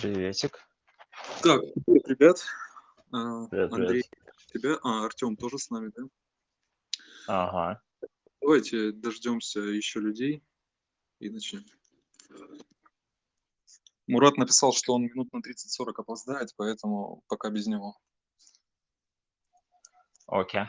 Приветик. Так, привет, ребят. А, Привет, Андрей, привет. тебя, а, Артем тоже с нами, да? Ага. Давайте дождемся еще людей и начнем. Мурат написал, что он минут на 30-40 опоздает, поэтому пока без него. Окей.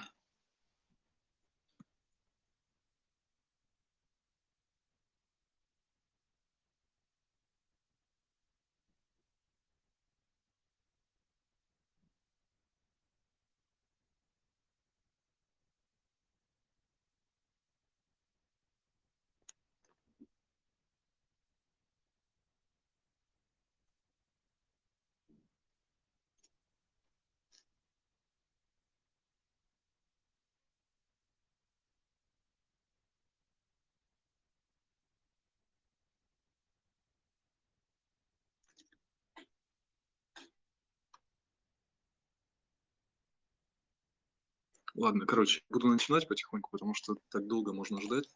Ладно, короче, буду начинать потихоньку, потому что так долго можно ждать.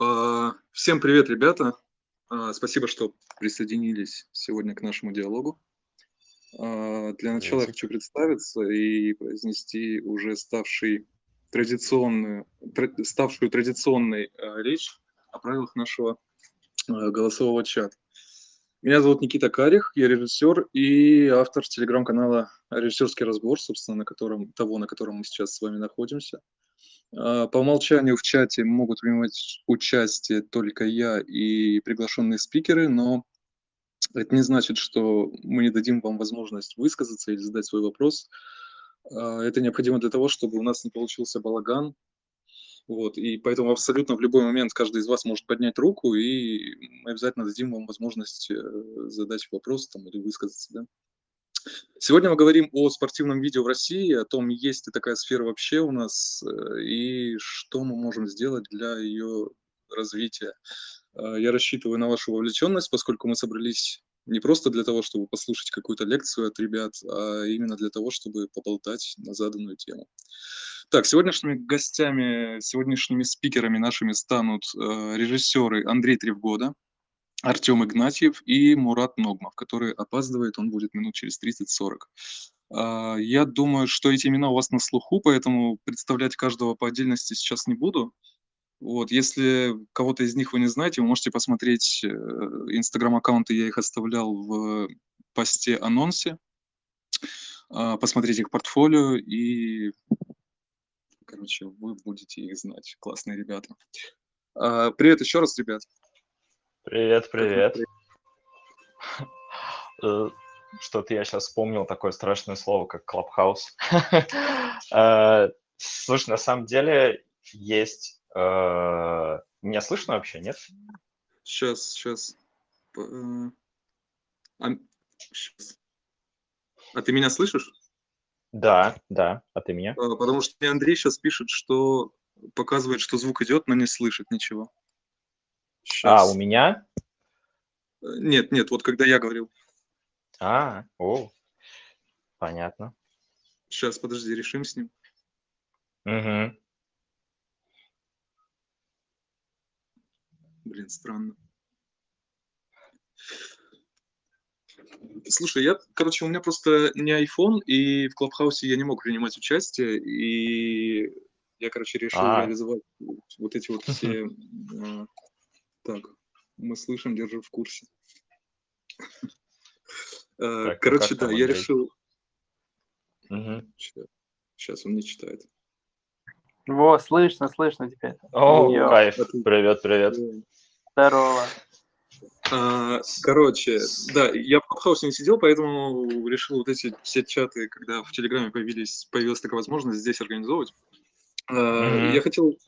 А, Всем привет, ребята. А, Спасибо, что присоединились сегодня к нашему диалогу. А, Для начала я хочу представиться и произнести уже ставший традиционную, тра- ставшую традиционной речь о правилах нашего голосового чата. Меня зовут Никита Карих, я режиссер и автор телеграм-канала «Режиссерский разбор», собственно, на котором, того, на котором мы сейчас с вами находимся. А, По умолчанию в чате могут принимать участие только я и приглашенные спикеры, но это не значит, что мы не дадим вам возможность высказаться или задать свой вопрос. А, Это необходимо для того, чтобы у нас не получился балаган. Вот, и поэтому абсолютно в любой момент каждый из вас может поднять руку, и мы обязательно дадим вам возможность э, задать вопрос там, или высказаться. Да? Сегодня мы говорим о спортивном видео в России, о том, есть ли такая сфера вообще у нас, э, и что мы можем сделать для ее развития. А, Я рассчитываю на вашу вовлеченность, поскольку мы собрались не просто для того, чтобы послушать какую-то лекцию от ребят, а именно для того, чтобы поболтать на заданную тему. Так, сегодняшними гостями, сегодняшними спикерами нашими станут э, режиссеры Андрей Тревгода, Артем Игнатьев и Мурат Ногмов, который опаздывает, он будет минут через 30-40. А, Я думаю, что эти имена у вас на слуху, поэтому представлять каждого по отдельности сейчас не буду. Вот, если кого-то из них вы не знаете, вы можете посмотреть э, инстаграм-аккаунты, я их оставлял в посте анонсе, а, посмотреть их портфолио и, короче, вы будете их знать. Классные ребята. А, Привет еще раз, ребят. Привет, привет. Э, Что-то я сейчас вспомнил такое страшное слово, как клабхаус. Э, Слушай, на самом деле есть... э, Меня слышно вообще, нет? Сейчас, сейчас. А ты меня слышишь? Да, да. А ты меня? А, Потому что мне Андрей сейчас пишет, что показывает, что звук идет, но не слышит ничего. А, у Сейчас. меня? Нет, нет, вот когда я говорил. А, о, понятно. Сейчас, подожди, решим с ним. Мгм. Блин, странно. Слушай, я, короче, у меня просто не iPhone, и в Клабхаусе я не мог принимать участие, и я, короче, решил А. реализовать вот эти вот все... а, Так, мы слышим, держи в курсе. А, Так, ну Короче, как да, там, я Андрей? решил... Мгм. Сейчас он не читает. Во, слышно, слышно теперь. О, Йо. кайф. А Привет, привет. Здорово. А, Короче, да, я в Клабхаусе не сидел, поэтому решил вот эти все чаты, когда в Телеграме появились, появилась такая возможность здесь организовывать. А, Мгм. Я хотел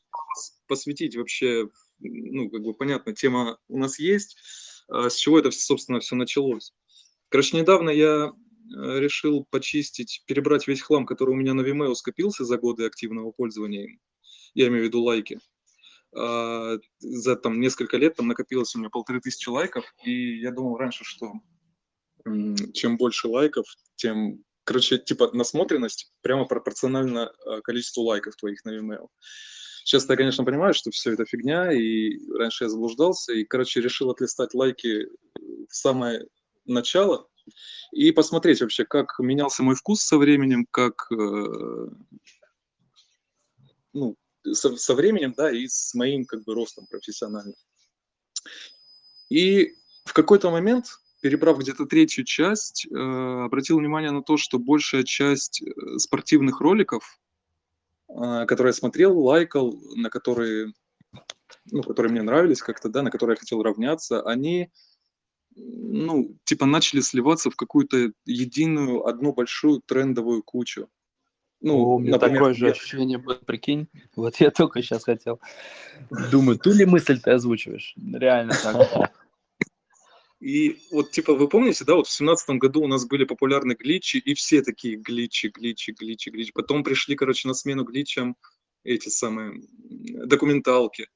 посвятить вообще, ну, как бы понятно, тема у нас есть, а с чего это, собственно, все началось. Короче, недавно я э, решил почистить, перебрать весь хлам, который у меня на Vimeo скопился за годы активного пользования им. Я имею в виду лайки. А, За там несколько лет там накопилось у меня полторы тысячи лайков, и я думал раньше, что м, чем больше лайков, тем, короче, типа насмотренность прямо пропорциональна а, количеству лайков твоих на Vimeo. Сейчас я, конечно, понимаю, что все это фигня, и раньше я заблуждался, и, короче, решил отлистать лайки в самое начала и посмотреть вообще, как менялся мой вкус со временем, как э, ну, со, со временем, да, и с моим как бы ростом профессиональным. И в какой-то момент, перебрав где-то третью часть, э, обратил внимание на то, что большая часть э, спортивных роликов, э, которые я смотрел, лайкал, на которые, ну, которые мне нравились как-то, да, на которые я хотел равняться, они ну, типа начали сливаться в какую-то единую, одну большую трендовую кучу. Ну, О, у меня например, такое же я... ощущение было, прикинь. Вот я только сейчас хотел. Думаю, ту ли мысль ты озвучиваешь? Реально так. И вот, типа, вы помните, да, вот в семнадцатом году у нас были популярны гличи, и все такие гличи, гличи, гличи, гличи. Потом пришли, короче, на смену гличам эти самые документалки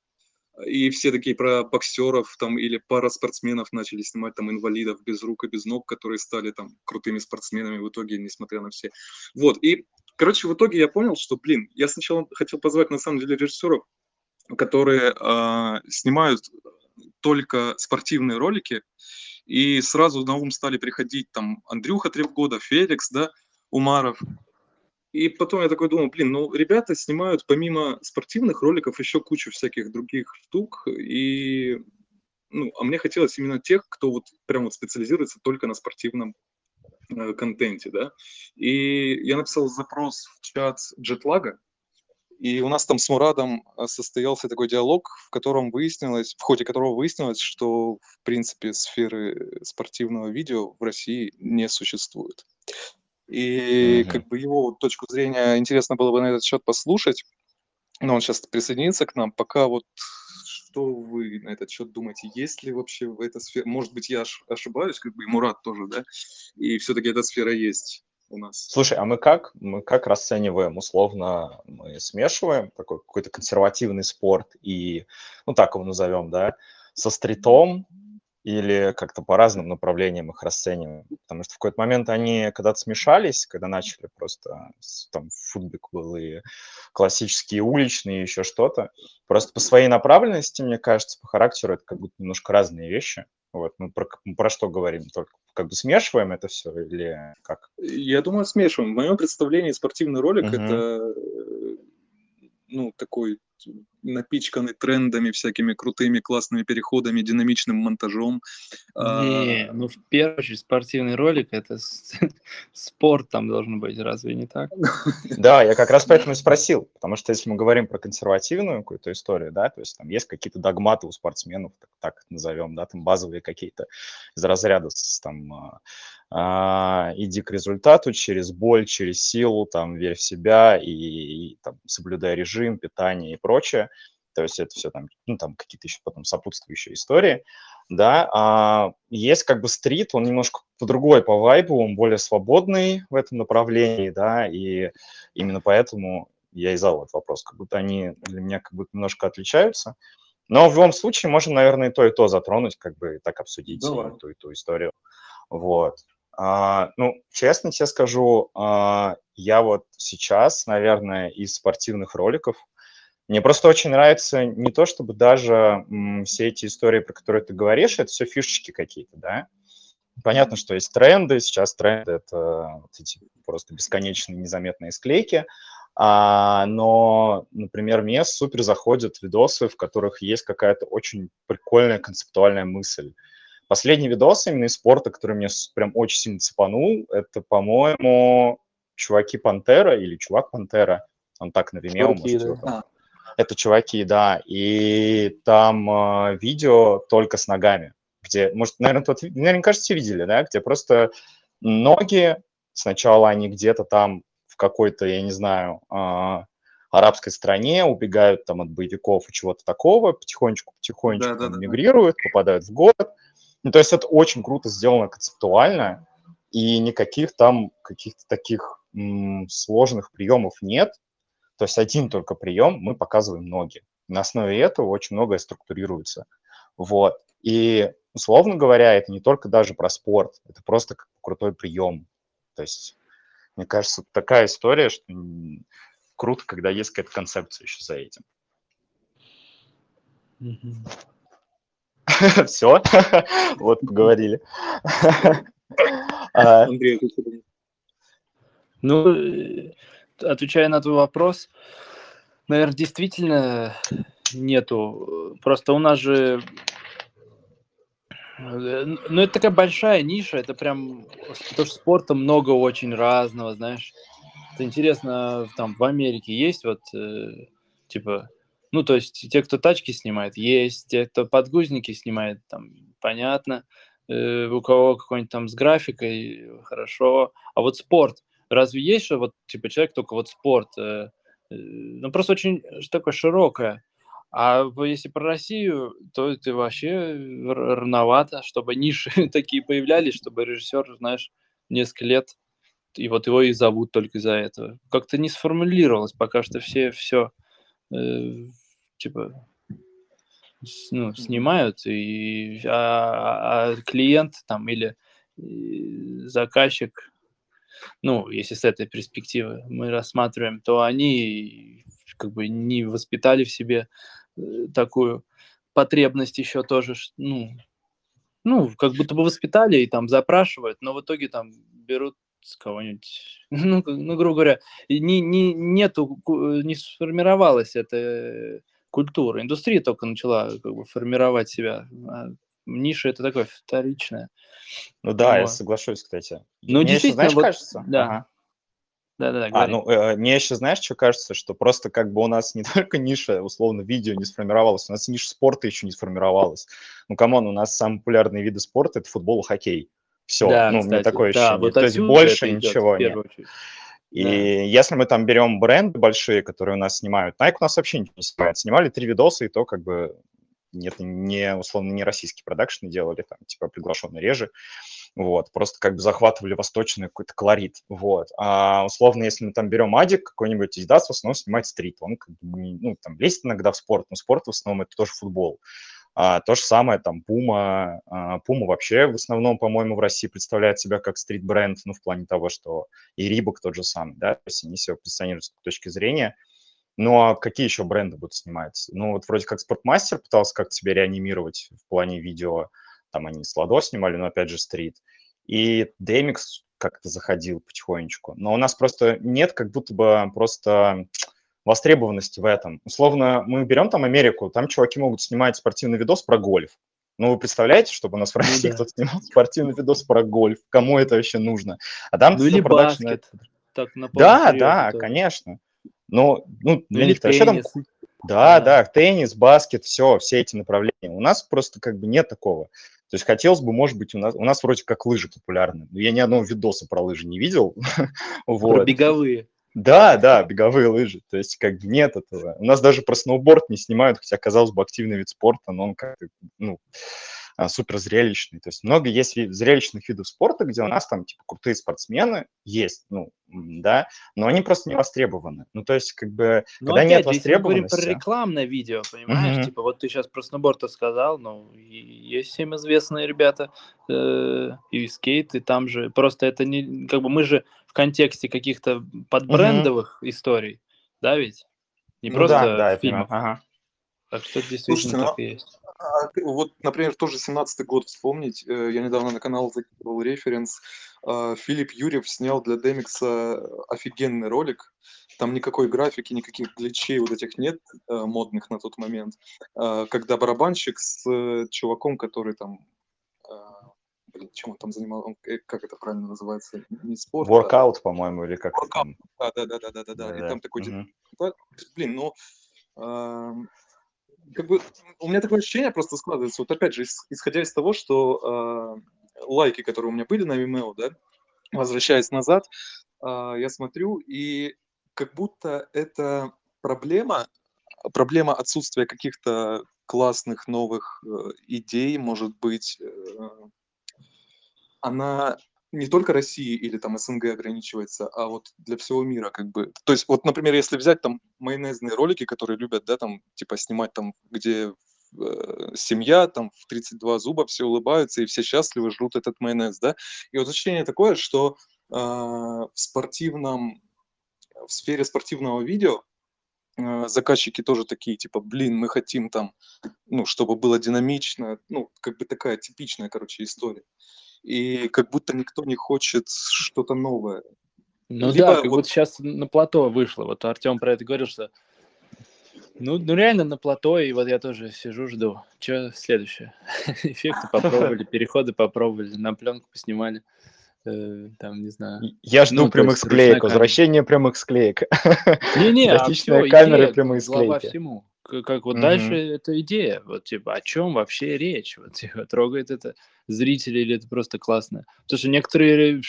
и все такие про боксеров там или пара спортсменов начали снимать там инвалидов без рук и без ног, которые стали там крутыми спортсменами в итоге, несмотря на все. Вот, и, короче, в итоге я понял, что, блин, я сначала хотел позвать, на самом деле, режиссеров, которые э, снимают только спортивные ролики, и сразу на ум стали приходить там Андрюха Тревгода, Феликс, да, Умаров, и потом я такой думал, блин, ну ребята снимают помимо спортивных роликов еще кучу всяких других штук, и ну, а мне хотелось именно тех, кто вот прям вот специализируется только на спортивном контенте, да. И я написал запрос в чат джетлага, и у нас там с Мурадом э, состоялся такой диалог, в котором выяснилось, в ходе которого выяснилось, что в принципе сферы спортивного видео в России не существует. И угу. как бы его точку зрения интересно было бы на этот счет послушать. Но он сейчас присоединится к нам. Пока вот что вы на этот счет думаете? Есть ли вообще в этой сфере... Может быть, я ошибаюсь, как бы и Мурат тоже, да? И все-таки эта сфера есть у нас. Слушай, а мы как? Мы как расцениваем? Условно, мы смешиваем такой какой-то консервативный спорт и, ну так его назовем, да, со стритом, или как-то по разным направлениям их расцениваем. Потому что в какой-то момент они когда-то смешались, когда начали просто, там, футбик был и классические уличные, еще что-то. Просто по своей направленности, мне кажется, по характеру это как будто немножко разные вещи. Вот, мы про, мы про что говорим? Только как бы смешиваем это все или как? Я думаю, смешиваем. В моем представлении спортивный ролик uh-huh. это ну, такой напичканы трендами, всякими крутыми, классными переходами, динамичным монтажом. Не, а... ну в первую очередь спортивный ролик это спорт там должен быть, разве не так? Да, я как раз поэтому и спросил, потому что если мы говорим про консервативную какую-то историю, да, то есть там есть какие-то догматы у спортсменов, так, так назовем, да, там базовые какие-то из разряда там а, а, иди к результату через боль, через силу, там, верь в себя и, и там, соблюдай режим, питание и прочее. То есть это все там, ну, там какие-то еще потом сопутствующие истории, да. А есть как бы стрит, он немножко по другой по вайбу, он более свободный в этом направлении, да, и именно поэтому я и задал этот вопрос, как будто они для меня как будто немножко отличаются. Но в любом случае можно, наверное, и то, и то затронуть, как бы так обсудить Давай. ту и ту историю. Вот. А, ну, честно тебе скажу, а, я вот сейчас, наверное, из спортивных роликов, мне просто очень нравится не то, чтобы даже м, все эти истории, про которые ты говоришь, это все фишечки какие-то, да. Понятно, что есть тренды, сейчас тренды – это вот эти просто бесконечные незаметные склейки, а, но, например, мне супер заходят видосы, в которых есть какая-то очень прикольная концептуальная мысль. Последний видос именно из спорта, который мне прям очень сильно цепанул, это, по-моему, чуваки Пантера или чувак Пантера. Он так на Vimeo, чуваки, может, да. Это чуваки, да. И там э, видео только с ногами, где, может, наверное, тот, наверное, кажется, видели, да, где просто ноги, сначала они где-то там в какой-то, я не знаю, э, арабской стране, убегают там от боевиков и чего-то такого, потихонечку-потихонечку да, да, мигрируют, да. попадают в город, ну, то есть это очень круто сделано концептуально, и никаких там каких-то таких м, сложных приемов нет. То есть один только прием, мы показываем ноги. На основе этого очень многое структурируется. Вот. И, условно говоря, это не только даже про спорт, это просто как крутой прием. То есть, мне кажется, такая история, что круто, когда есть какая-то концепция еще за этим. Все, вот поговорили. А, Андрей, Ну, отвечая на твой вопрос, наверное, действительно нету. Просто у нас же Э, ну, это такая большая ниша, это прям, потому что спорта много очень разного, знаешь. Это интересно, там в Америке есть вот, э, типа, ну, то есть те, кто тачки снимает, есть, те, кто подгузники снимает, там, понятно, э, у кого какой-нибудь там с графикой, хорошо. А вот спорт, разве есть, что вот, типа, человек только вот спорт, э, э, ну, просто очень такое широкое. А если про Россию, то это вообще рановато, чтобы ниши такие появлялись, чтобы режиссер, знаешь, несколько лет, и вот его и зовут только из-за этого. Как-то не сформулировалось пока что все все э, типа ну, снимают, и, а, а клиент там или заказчик, ну, если с этой перспективы мы рассматриваем, то они как бы не воспитали в себе Э, такую потребность еще тоже, ну, ну, как будто бы воспитали и там запрашивают, но в итоге там берут с кого-нибудь, ну, ну, грубо говоря, не, не, нету, не сформировалась эта культура. Индустрия только начала как бы формировать себя. Ниша это такое вторичное. Ну да, вот. я соглашусь, кстати. Ну, Мне действительно, еще, знаешь, вот, кажется. Да. Ага. Да-да-да, А, ну, э, мне еще, знаешь, что кажется, что просто как бы у нас не только ниша, условно, видео не сформировалась, у нас ниша спорта еще не сформировалась. Ну, come on, у нас самые популярные виды спорта – это футбол и хоккей. Все, Да, ну, у меня кстати, такое да, ощущение. вот То есть больше ничего нет. очередь. И Да. если мы там берем бренды большие, которые у нас снимают, Nike у нас вообще ничего не снимает. Снимали три видоса, и то как бы нет, не, условно, не российские продакшны делали, там, типа, приглашенные реже вот, просто как бы захватывали восточный какой-то колорит, вот. А условно, если мы там берем Адик, какой-нибудь Adidas в основном снимает стрит, он как бы, ну, там лезет иногда в спорт, но спорт в основном это тоже футбол. А, то же самое там Puma, а, Puma вообще в основном, по-моему, в России представляет себя как стрит-бренд, ну, в плане того, что и Reebok тот же самый, да, то есть они себя позиционируют с точки зрения. Ну, а какие еще бренды будут снимать? Ну, вот вроде как Спортмастер пытался как-то себя реанимировать в плане видео, там они с Ладо снимали, но опять же стрит. И DMX как-то заходил потихонечку. Но у нас просто нет как будто бы просто востребованности в этом. Условно, мы берем там Америку, там чуваки могут снимать спортивный видос про гольф. Ну, вы представляете, чтобы у нас в ну России ну, да. кто-то снимал спортивный видос про гольф? Кому это вообще нужно? А там ну, или баскет. Так, да, да, тоже. конечно. Но, ну, для ну, них вообще там... Да, да, да, теннис, баскет, все, все эти направления. У нас просто как бы нет такого. То есть хотелось бы, может быть, у нас, у нас вроде как лыжи популярны. Но я ни одного видоса про лыжи не видел. вот. Про беговые. Да, да, беговые лыжи. То есть как бы нет этого. У нас даже про сноуборд не снимают, хотя, казалось бы, активный вид спорта, но он как-то, ну, супер зрелищный. То есть много есть зрелищных видов спорта, где у нас там типа крутые спортсмены есть, ну, да, но они просто не востребованы. Ну, то есть, как бы, но когда опять нет если мы говорим востребованности... про рекламное видео, понимаешь, Мгм. типа вот ты сейчас про сноуборд сказал, ну, и есть всем известные ребята, э, и скейт, и там же, просто это не, как бы мы же в контексте каких-то подбрендовых историй, да ведь? Не Ну просто да, да, фильмов. Ага. Так что Слушайте, действительно ну, так и есть. А, вот, например, тоже 17-й год вспомнить. э, Я недавно на канал закидывал референс. а, Филипп Юрьев снял для Демикса офигенный ролик. Там никакой графики, никаких гличей вот этих нет э, модных на тот момент. А, Когда барабанщик с э, чуваком, который там... а, Блин, чем он там занимал? Он, э, как это правильно называется? Не спорт, а Воркаут, по-моему, или как воркаут. Да, да, да, да, да, да, да. И там такой, типа, блин, ну, как бы у меня такое ощущение просто складывается, вот опять же, ис- исходя из того, что а, лайки, которые у меня были на Vimeo, да, возвращаясь назад, а, я смотрю, и как будто это проблема, проблема отсутствия каких-то классных новых э, идей, может быть, э, она не только России или там СНГ ограничивается, а вот для всего мира как бы. То есть вот, например, если взять там майонезные ролики, которые любят, да, там типа снимать там, где э, семья, там в 32 зуба все улыбаются и все счастливы, жрут этот майонез, да. И вот ощущение такое, что э, в спортивном, в сфере спортивного видео э, заказчики тоже такие, типа, блин, мы хотим там, ну, чтобы было динамично, ну, как бы такая типичная, короче, история. И как будто никто не хочет что-то новое. Ну Либо да, как вот... будто сейчас на плато вышло. Вот Артем про это говорил, что ну, ну реально на плато, и вот я тоже сижу, жду. Что следующее? Эффекты попробовали, переходы попробовали, на пленку поснимали. Э, там, не знаю. Я жду ну, прямых склеек, возвращение прямых склеек. Не-не, а все, камеры, идея, прямые склейки. всему. Как, вот mm-hmm. дальше эта идея, вот типа о чем вообще речь, вот типа трогает это зрители или это просто классно, потому что некоторые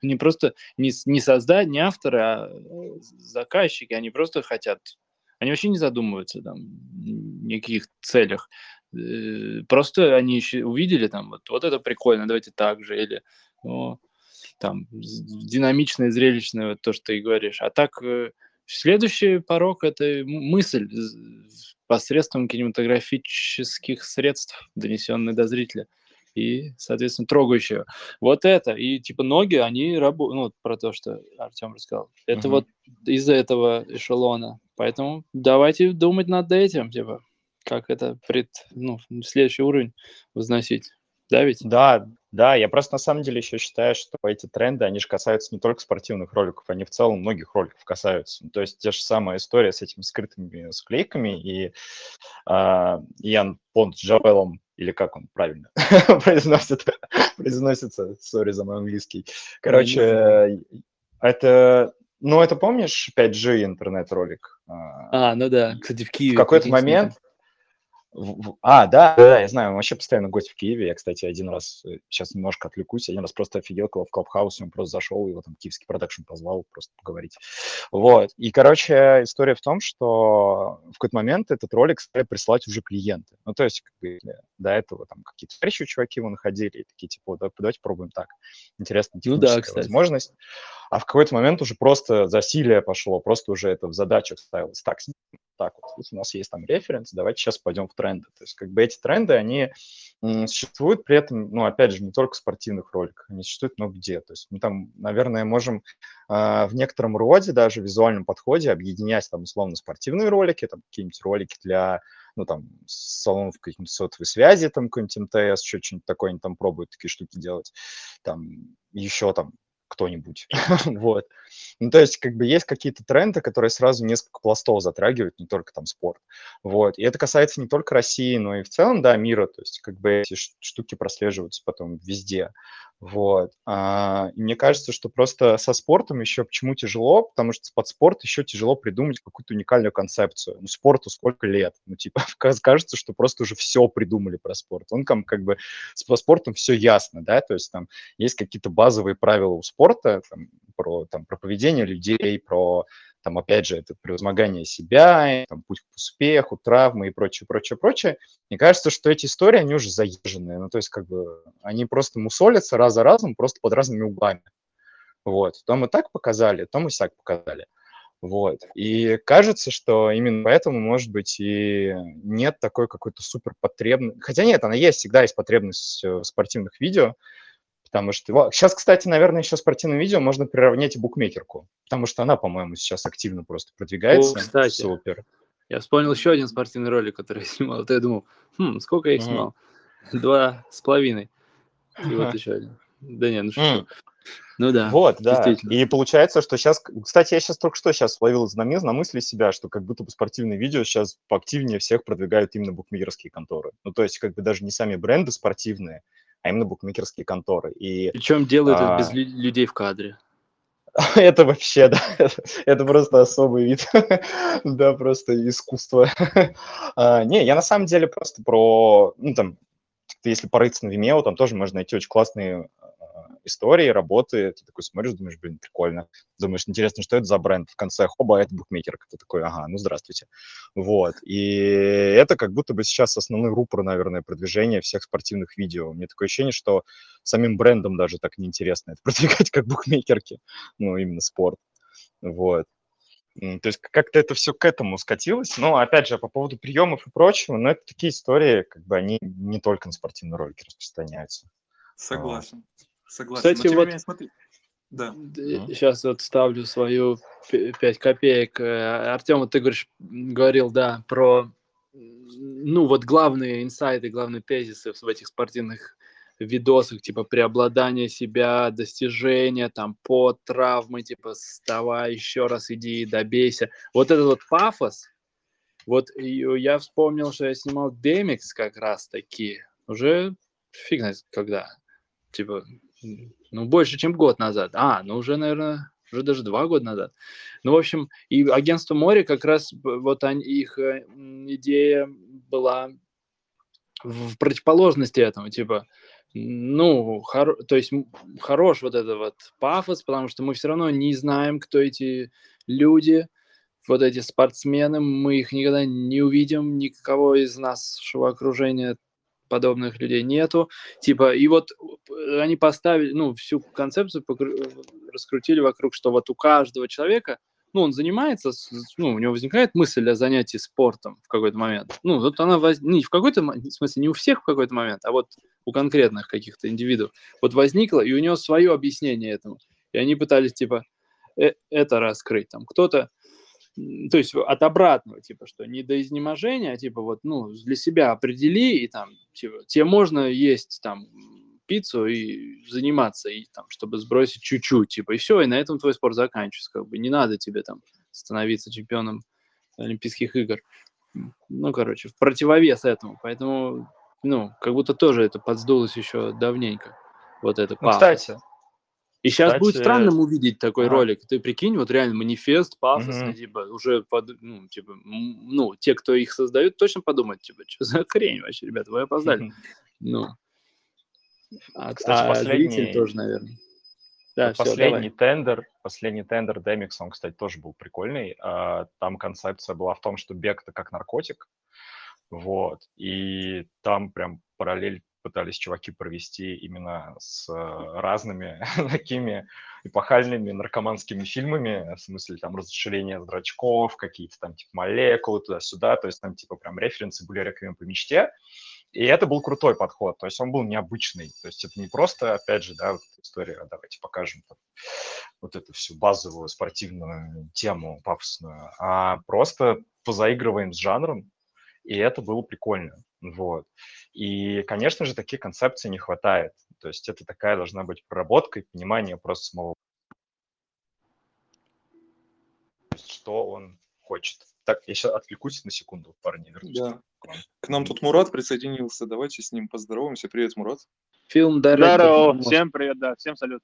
не просто не не создать, не авторы, а э, заказчики, они просто хотят они вообще не задумываются там никаких целях. Э, просто они еще увидели там, вот, вот это прикольно, давайте так же, или ну, там динамичное, зрелищное, вот то, что ты говоришь. А так э, следующий порог – это мысль посредством кинематографических средств, донесенной до зрителя и, соответственно, трогающего. Вот это. И типа ноги, они работают, ну, про то, что Артем рассказал. Это угу. вот из-за этого эшелона. Поэтому давайте думать над этим, типа, как это пред, ну, следующий уровень возносить. Да, ведь? Да, да, я просто на самом деле еще считаю, что эти тренды, они же касаются не только спортивных роликов, они в целом многих роликов касаются. Ну, то есть те же самая история с этими скрытыми склейками и э, Ян Понт с Джавелом или как он правильно произносит, произносится, сори за мой английский. Короче, это, ну, это помнишь 5G интернет-ролик? А, ну да, кстати, в Киеве. В какой-то момент, а, да, да, я знаю, он вообще постоянно гость в Киеве. Я, кстати, один раз, сейчас э, немножко отвлекусь, один раз просто офигел, когда в Clubhouse, он просто зашел, его там киевский продакшн позвал просто поговорить. Вот. И, короче, история в том, что в какой-то момент этот ролик стали присылать уже клиенты. Ну, то есть, как бы, до этого там какие-то встречи чуваки его находили, и такие, типа, давайте пробуем так. Интересная ну, да, возможность. А в какой-то момент уже просто засилие пошло, просто уже это в задачах ставилось. Так, так вот, у нас есть там референс, давайте сейчас пойдем в тренды. То есть как бы эти тренды, они существуют при этом, ну, опять же, не только в спортивных роликах, они существуют много где. То есть мы там, наверное, можем э, в некотором роде, даже в визуальном подходе, объединять там условно спортивные ролики, там какие-нибудь ролики для ну, там, салонов каких-нибудь сотовой связи, там, какой-нибудь МТС, что-нибудь такое, они там пробуют такие штуки делать, там, еще там кто-нибудь. вот. Ну, то есть, как бы есть какие-то тренды, которые сразу несколько пластов затрагивают, не только там спорт. Вот. И это касается не только России, но и в целом, да, мира. То есть, как бы эти штуки прослеживаются потом везде. Вот. А, мне кажется, что просто со спортом еще почему тяжело, потому что под спорт еще тяжело придумать какую-то уникальную концепцию. Ну, спорту сколько лет? Ну, типа, кажется, что просто уже все придумали про спорт. Он там как бы с спортом все ясно, да, то есть там есть какие-то базовые правила у спорта, там, про, там, про поведение людей, про там, опять же, это превозмогание себя, там, путь к успеху, травмы и прочее, прочее, прочее. Мне кажется, что эти истории, они уже заезженные, ну, то есть, как бы, они просто мусолятся раз за разом, просто под разными углами. Вот, то мы так показали, то мы сяк показали. Вот. И кажется, что именно поэтому, может быть, и нет такой какой-то супер потребности. Хотя нет, она есть, всегда есть потребность в спортивных видео, Потому что сейчас, кстати, наверное, еще спортивное видео можно приравнять букмекерку, потому что она, по-моему, сейчас активно просто продвигается. О, кстати, Супер. Я вспомнил еще один спортивный ролик, который я снимал. Вот я думал, хм, сколько я их снимал? Два с половиной. И вот еще один. Да нет, ну что? Ну да. Вот, да. И получается, что сейчас... Кстати, я сейчас только что сейчас ловил на, на мысли себя, что как будто бы спортивные видео сейчас поактивнее всех продвигают именно букмекерские конторы. Ну, то есть как бы даже не сами бренды спортивные, а именно букмекерские конторы. И, Причем делают а, это без людей в кадре. Это вообще, да, это просто особый вид, да, просто искусство. а, не, я на самом деле просто про, ну, там, если порыться на Vimeo, там тоже можно найти очень классные истории, работы, ты такой смотришь, думаешь, блин, прикольно. Думаешь, интересно, что это за бренд? В конце, хоба, это букмекер. Ты такой, ага, ну здравствуйте. Вот. И это как будто бы сейчас основной рупор, наверное, продвижения всех спортивных видео. Мне такое ощущение, что самим брендом даже так неинтересно это продвигать, как букмекерки. Ну, именно спорт. Вот. То есть как-то это все к этому скатилось. Но, опять же, по поводу приемов и прочего, но это такие истории, как бы они не только на спортивные ролики распространяются. Согласен. Согласен. Кстати, вот... Менее, смотри... Да. Сейчас вот ставлю свою 5 копеек. Э, Артем, вот ты говоришь, говорил, да, про, ну, вот главные инсайты, главные тезисы в этих спортивных видосах, типа преобладание себя, достижения, там, по травмы, типа, вставай, еще раз иди, добейся. Вот этот вот пафос, вот я вспомнил, что я снимал Демикс как раз таки, уже фиг знает когда, типа, ну, больше, чем год назад. А, ну, уже, наверное, уже даже два года назад. Ну, в общем, и агентство море как раз, вот они, их э, идея была в противоположности этому, типа, ну, хор, то есть хорош вот этот вот пафос, потому что мы все равно не знаем, кто эти люди, вот эти спортсмены, мы их никогда не увидим, никого из нашего окружения подобных людей нету. Типа, и вот э, они поставили, ну, всю концепцию раскрутили вокруг, что вот у каждого человека, ну, он занимается, ну, у него возникает мысль о занятии спортом в какой-то момент. Ну, вот она воз... не в какой-то смысле, не у всех в какой-то момент, а вот у конкретных каких-то индивидуов. Вот возникла, и у него свое объяснение этому. И они пытались, типа, э это раскрыть. Там кто-то то есть от обратного, типа, что не до изнеможения, а типа вот, ну, для себя определи, и там, типа, тебе можно есть там пиццу и заниматься, и там, чтобы сбросить чуть-чуть, типа, и все, и на этом твой спорт заканчивается, как бы, не надо тебе там становиться чемпионом Олимпийских игр. Ну, короче, в противовес этому, поэтому, ну, как будто тоже это подсдулось еще давненько, вот это ну, Кстати, и сейчас Кстати... будет странным увидеть такой ага. ролик. Ты прикинь, вот реально манифест, пафосный, угу. типа, уже, под, ну, типа, ну, те, кто их создают, точно подумают, типа, что за хрень вообще, ребята, вы опоздали. Ну. А, Кстати, а последний... зритель тоже, наверное. Да, все, последний давай. тендер, последний тендер Demix, он, кстати, тоже был прикольный. А, там концепция была в том, что бег это как наркотик, вот, и там прям параллель пытались чуваки провести именно с э, разными такими эпохальными наркоманскими фильмами, в смысле там расширение зрачков, какие-то там типа молекулы туда-сюда, то есть там типа прям референсы были реквием по мечте, и это был крутой подход, то есть он был необычный, то есть это не просто, опять же, да, вот история, а давайте покажем там, вот эту всю базовую спортивную тему пафосную, а просто позаигрываем с жанром, и это было прикольно. Вот. И, конечно же, таких концепций не хватает. То есть это такая должна быть проработка и понимание просто самого, что он хочет. Так, я сейчас отвлекусь на секунду, парни, вернусь. Да. К, к нам тут Мурат присоединился, давайте с ним поздороваемся. Привет, Мурат. Фильм Здорово, всем привет, да, всем салют.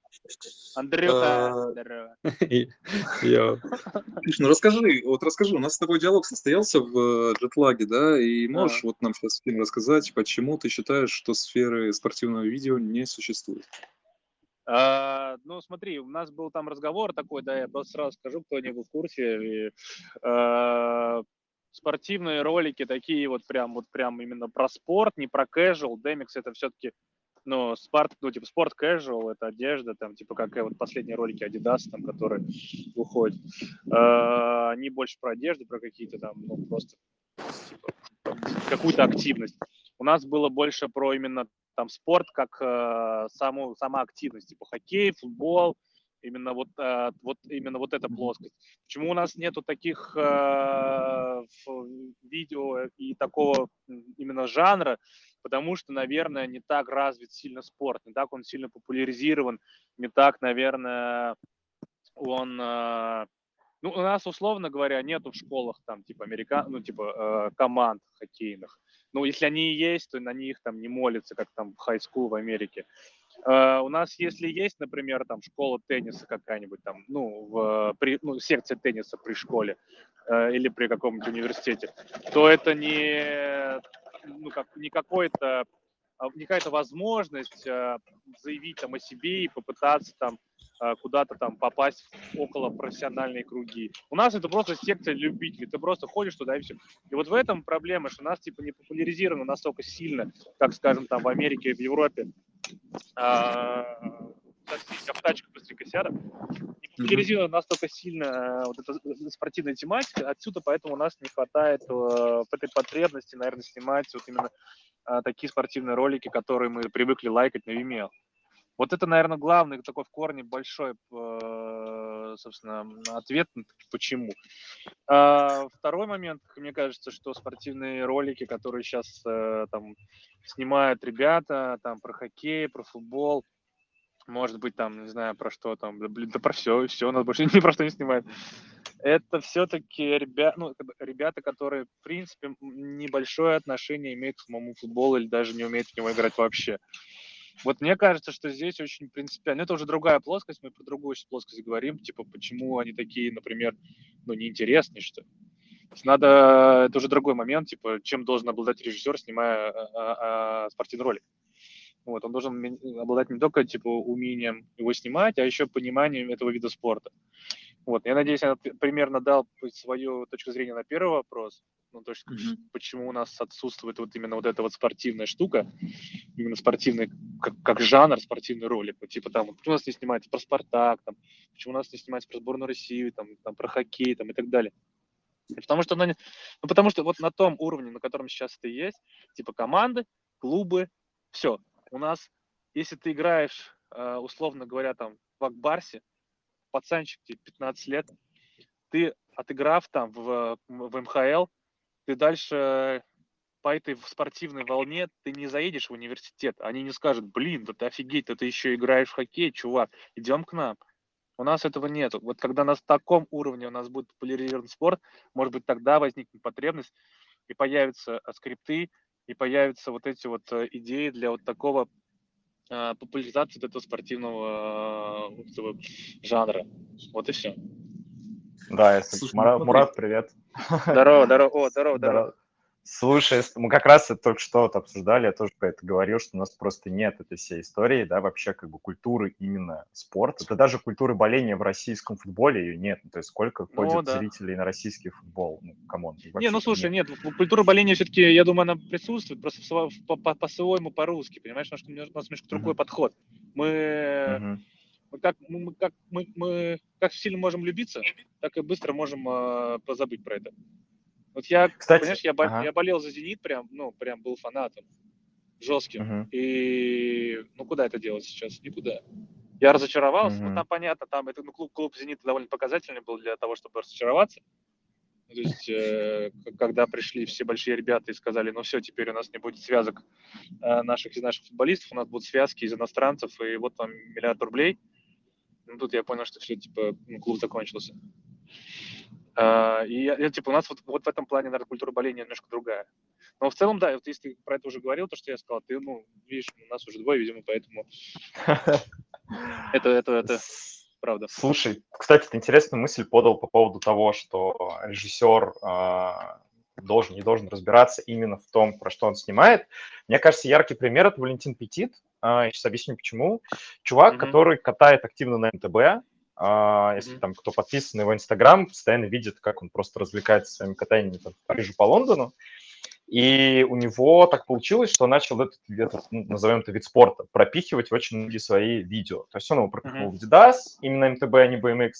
Андрюха, а, здорово. Йо. Ну расскажи, вот расскажи, у нас такой диалог состоялся в э, джетлаге, да, и можешь вот нам сейчас фильм рассказать, почему ты считаешь, что сферы спортивного видео не существует? А, ну, смотри, у нас был там разговор такой, да, я просто сразу скажу, кто не был в курсе. И, а, спортивные ролики такие вот прям, вот прям именно про спорт, не про casual. Demix это все-таки ну, спорт, ну, типа, спорт casual, это одежда, там, типа, как вот последние ролики Adidas, там, которые выходят, э, они больше про одежду, про какие-то там, ну, просто, типа, какую-то активность. У нас было больше про именно там спорт, как э, саму, сама активность, типа, хоккей, футбол, именно вот, э, вот именно вот эта плоскость. Почему у нас нету таких э, видео и такого именно жанра? потому что, наверное, не так развит сильно спорт, не так он сильно популяризирован, не так, наверное, он... Э, ну, у нас, условно говоря, нету в школах там, типа, американ... ну, типа, э, команд хоккейных. Ну, если они и есть, то на них там не молятся, как там в хай-скул в Америке. Uh, у нас, если есть, например, там школа тенниса какая-нибудь, там, ну, в, при, ну, секция тенниса при школе uh, или при каком-нибудь университете, то это не ну, как, не какой-то а, не какая-то возможность э, заявить там о себе и попытаться там куда-то там попасть в около профессиональные круги. У нас это просто секция любителей, ты просто ходишь туда и все. И вот в этом проблема, что у нас типа не популяризировано настолько сильно, как, скажем, там в Америке и в Европе. А, такси, в тачку быстренько сяду. Не популяризирована настолько сильно э, вот эта спортивная тематика, отсюда поэтому у нас не хватает э, этой потребности, наверное, снимать вот именно э, такие спортивные ролики, которые мы привыкли лайкать на Vimeo. Вот это, наверное, главный такой в корне большой, э, собственно, ответ, почему. А второй момент, мне кажется, что спортивные ролики, которые сейчас э, там снимают ребята, там про хоккей, про футбол, может быть, там, не знаю, про что там, блин, да про все, все, у нас больше ни про что не снимают. Это все-таки ребята, ну, ребята, которые, в принципе, небольшое отношение имеют к самому футболу или даже не умеют в него играть вообще. Вот мне кажется, что здесь очень принципиально. Это уже другая плоскость, мы про другую плоскость говорим, типа, почему они такие, например, ну, неинтересные, что ли. Надо, это уже другой момент, типа, чем должен обладать режиссер, снимая а, а, а, спортивный ролик. Вот, он должен обладать не только типа умением его снимать, а еще пониманием этого вида спорта. Вот, я надеюсь, я примерно дал свою точку зрения на первый вопрос. Ну, то есть, mm-hmm. почему у нас отсутствует вот именно вот эта вот спортивная штука, именно спортивный, как, как жанр, спортивный ролик. Вот, типа там, почему у нас не снимается про Спартак, там, почему у нас не снимается про сборную России, там, там про хоккей, там, и так далее. Потому что, ну, ну, потому что вот на том уровне, на котором сейчас это есть, типа команды, клубы, все, у нас, если ты играешь, э, условно говоря, там в Акбарсе, пацанчик тебе 15 лет, ты отыграв там в, в МХЛ, ты дальше по этой спортивной волне ты не заедешь в университет. Они не скажут, блин, да ты офигеть, да ты еще играешь в хоккей, чувак, идем к нам. У нас этого нет. Вот когда на таком уровне у нас будет популяризирован спорт, может быть, тогда возникнет потребность и появятся э, скрипты, и появятся вот эти вот э, идеи для вот такого э, популяризации вот этого спортивного э, жанра. Вот и все. Да, если Слушай, Мурат, Мурат, привет. Здорово, здорово, о, здорово, здорово. Слушай, мы как раз это только что вот обсуждали, я тоже про это говорил, что у нас просто нет этой всей истории, да, вообще как бы культуры именно спорта. Это даже культуры боления в российском футболе ее нет. Ну, то есть сколько ходит ну, да. зрителей на российский футбол? Ну, come on. Не, ну слушай, нет, нет культура боления все-таки, я думаю, она присутствует, просто по-своему, по-русски, понимаешь, у нас, у нас немножко другой mm-hmm. подход. Мы, mm-hmm. Мы, как, мы, как, мы, мы как сильно можем любиться, так и быстро можем э, позабыть про это. Вот я, Кстати, понимаешь, я, ага. я болел за «Зенит», прям, ну, прям был фанатом жестким. Угу. И, ну, куда это делать сейчас? Никуда. Я разочаровался, угу. ну, там понятно, там это, ну, клуб, клуб «Зенит» довольно показательный был для того, чтобы разочароваться. То есть, э, когда пришли все большие ребята и сказали, ну все, теперь у нас не будет связок э, наших из наших футболистов, у нас будут связки из иностранцев, и вот там миллиард рублей. Ну, тут я понял, что все, типа, ну, клуб закончился. Uh, и я, типа, у нас вот, вот в этом плане, наверное, культура боления немножко другая. Но в целом, да, вот если ты про это уже говорил, то, что я сказал, ты, ну, видишь, у нас уже двое, видимо, поэтому это, это, это правда. Слушай, кстати, ты интересную мысль подал по поводу того, что режиссер а, должен, не должен разбираться именно в том, про что он снимает. Мне кажется, яркий пример – это Валентин Петит. А, сейчас объясню, почему. Чувак, mm-hmm. который катает активно на МТБ, а, если там кто подписан на его Инстаграм, постоянно видит, как он просто развлекается своими катаниями там, по Парижу, по Лондону. И у него так получилось, что начал этот, этот ну, назовем это вид спорта, пропихивать в очень многие свои видео. То есть он его пропихнул mm-hmm. в Adidas, именно МТБ, а не BMX.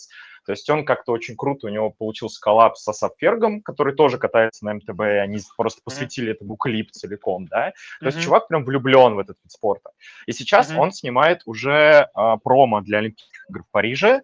То есть он как-то очень круто, у него получился коллапс с Асап Фергом, который тоже катается на МТБ, и они просто посвятили mm-hmm. этому клип целиком, да. То mm-hmm. есть чувак прям влюблен в этот вид спорта. И сейчас mm-hmm. он снимает уже а, промо для Олимпийских игр в Париже,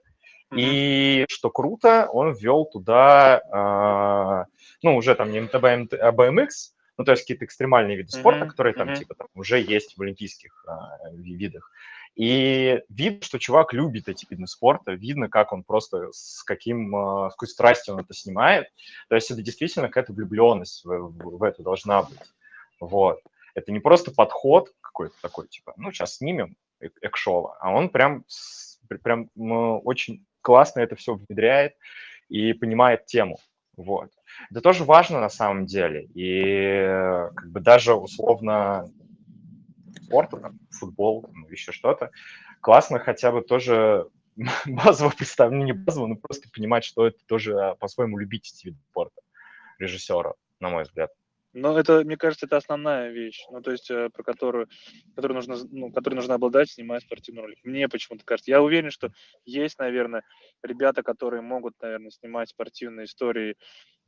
и что круто, он ввел туда, э, ну, уже там не МТБ, а BMX, ну, то есть какие-то экстремальные виды спорта, mm-hmm. которые там, mm-hmm. типа, там уже есть в олимпийских э, видах. И видно, что чувак любит эти виды спорта, видно, как он просто с каким, с какой страстью он это снимает. То есть это действительно какая-то влюбленность в, в, в это должна быть. Вот. Это не просто подход какой-то такой, типа, ну, сейчас снимем экшова, а он прям, прям очень классно это все внедряет и понимает тему. Вот. Это тоже важно на самом деле. И как бы даже условно спорт, там, футбол, ну, еще что-то, классно хотя бы тоже базово представить, ну не базово, но просто понимать, что это тоже по-своему любить эти виды спорта режиссера, на мой взгляд. Но это, мне кажется, это основная вещь, ну, то есть, э, про которую, которую нужно, ну, которой нужно обладать, снимая спортивный ролик. Мне почему-то кажется. Я уверен, что есть, наверное, ребята, которые могут, наверное, снимать спортивные истории,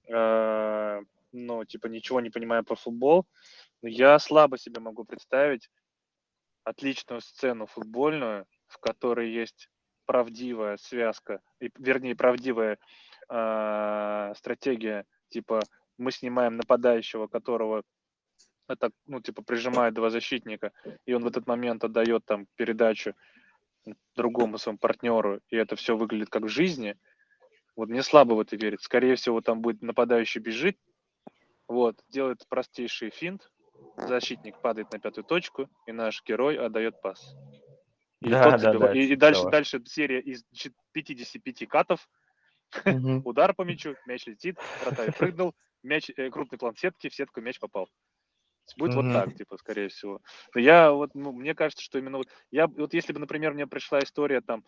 э, ну, типа, ничего не понимая про футбол. Но я слабо себе могу представить отличную сцену футбольную, в которой есть правдивая связка, и, вернее, правдивая э, стратегия, типа мы снимаем нападающего, которого это, ну, типа, прижимает два защитника, и он в этот момент отдает там передачу другому своему партнеру, и это все выглядит как в жизни, вот мне слабо в это верить. Скорее всего, там будет нападающий бежит, вот, делает простейший финт, защитник падает на пятую точку, и наш герой отдает пас. И, да, да, да, и, и дальше, дальше серия из 55 катов, угу. удар по мячу, мяч летит, вратарь прыгнул, мяч, э, крупный план сетки, в сетку мяч попал. Будет mm-hmm. вот так, типа, скорее всего. Но я вот, ну, мне кажется, что именно вот, я, вот если бы, например, мне пришла история там,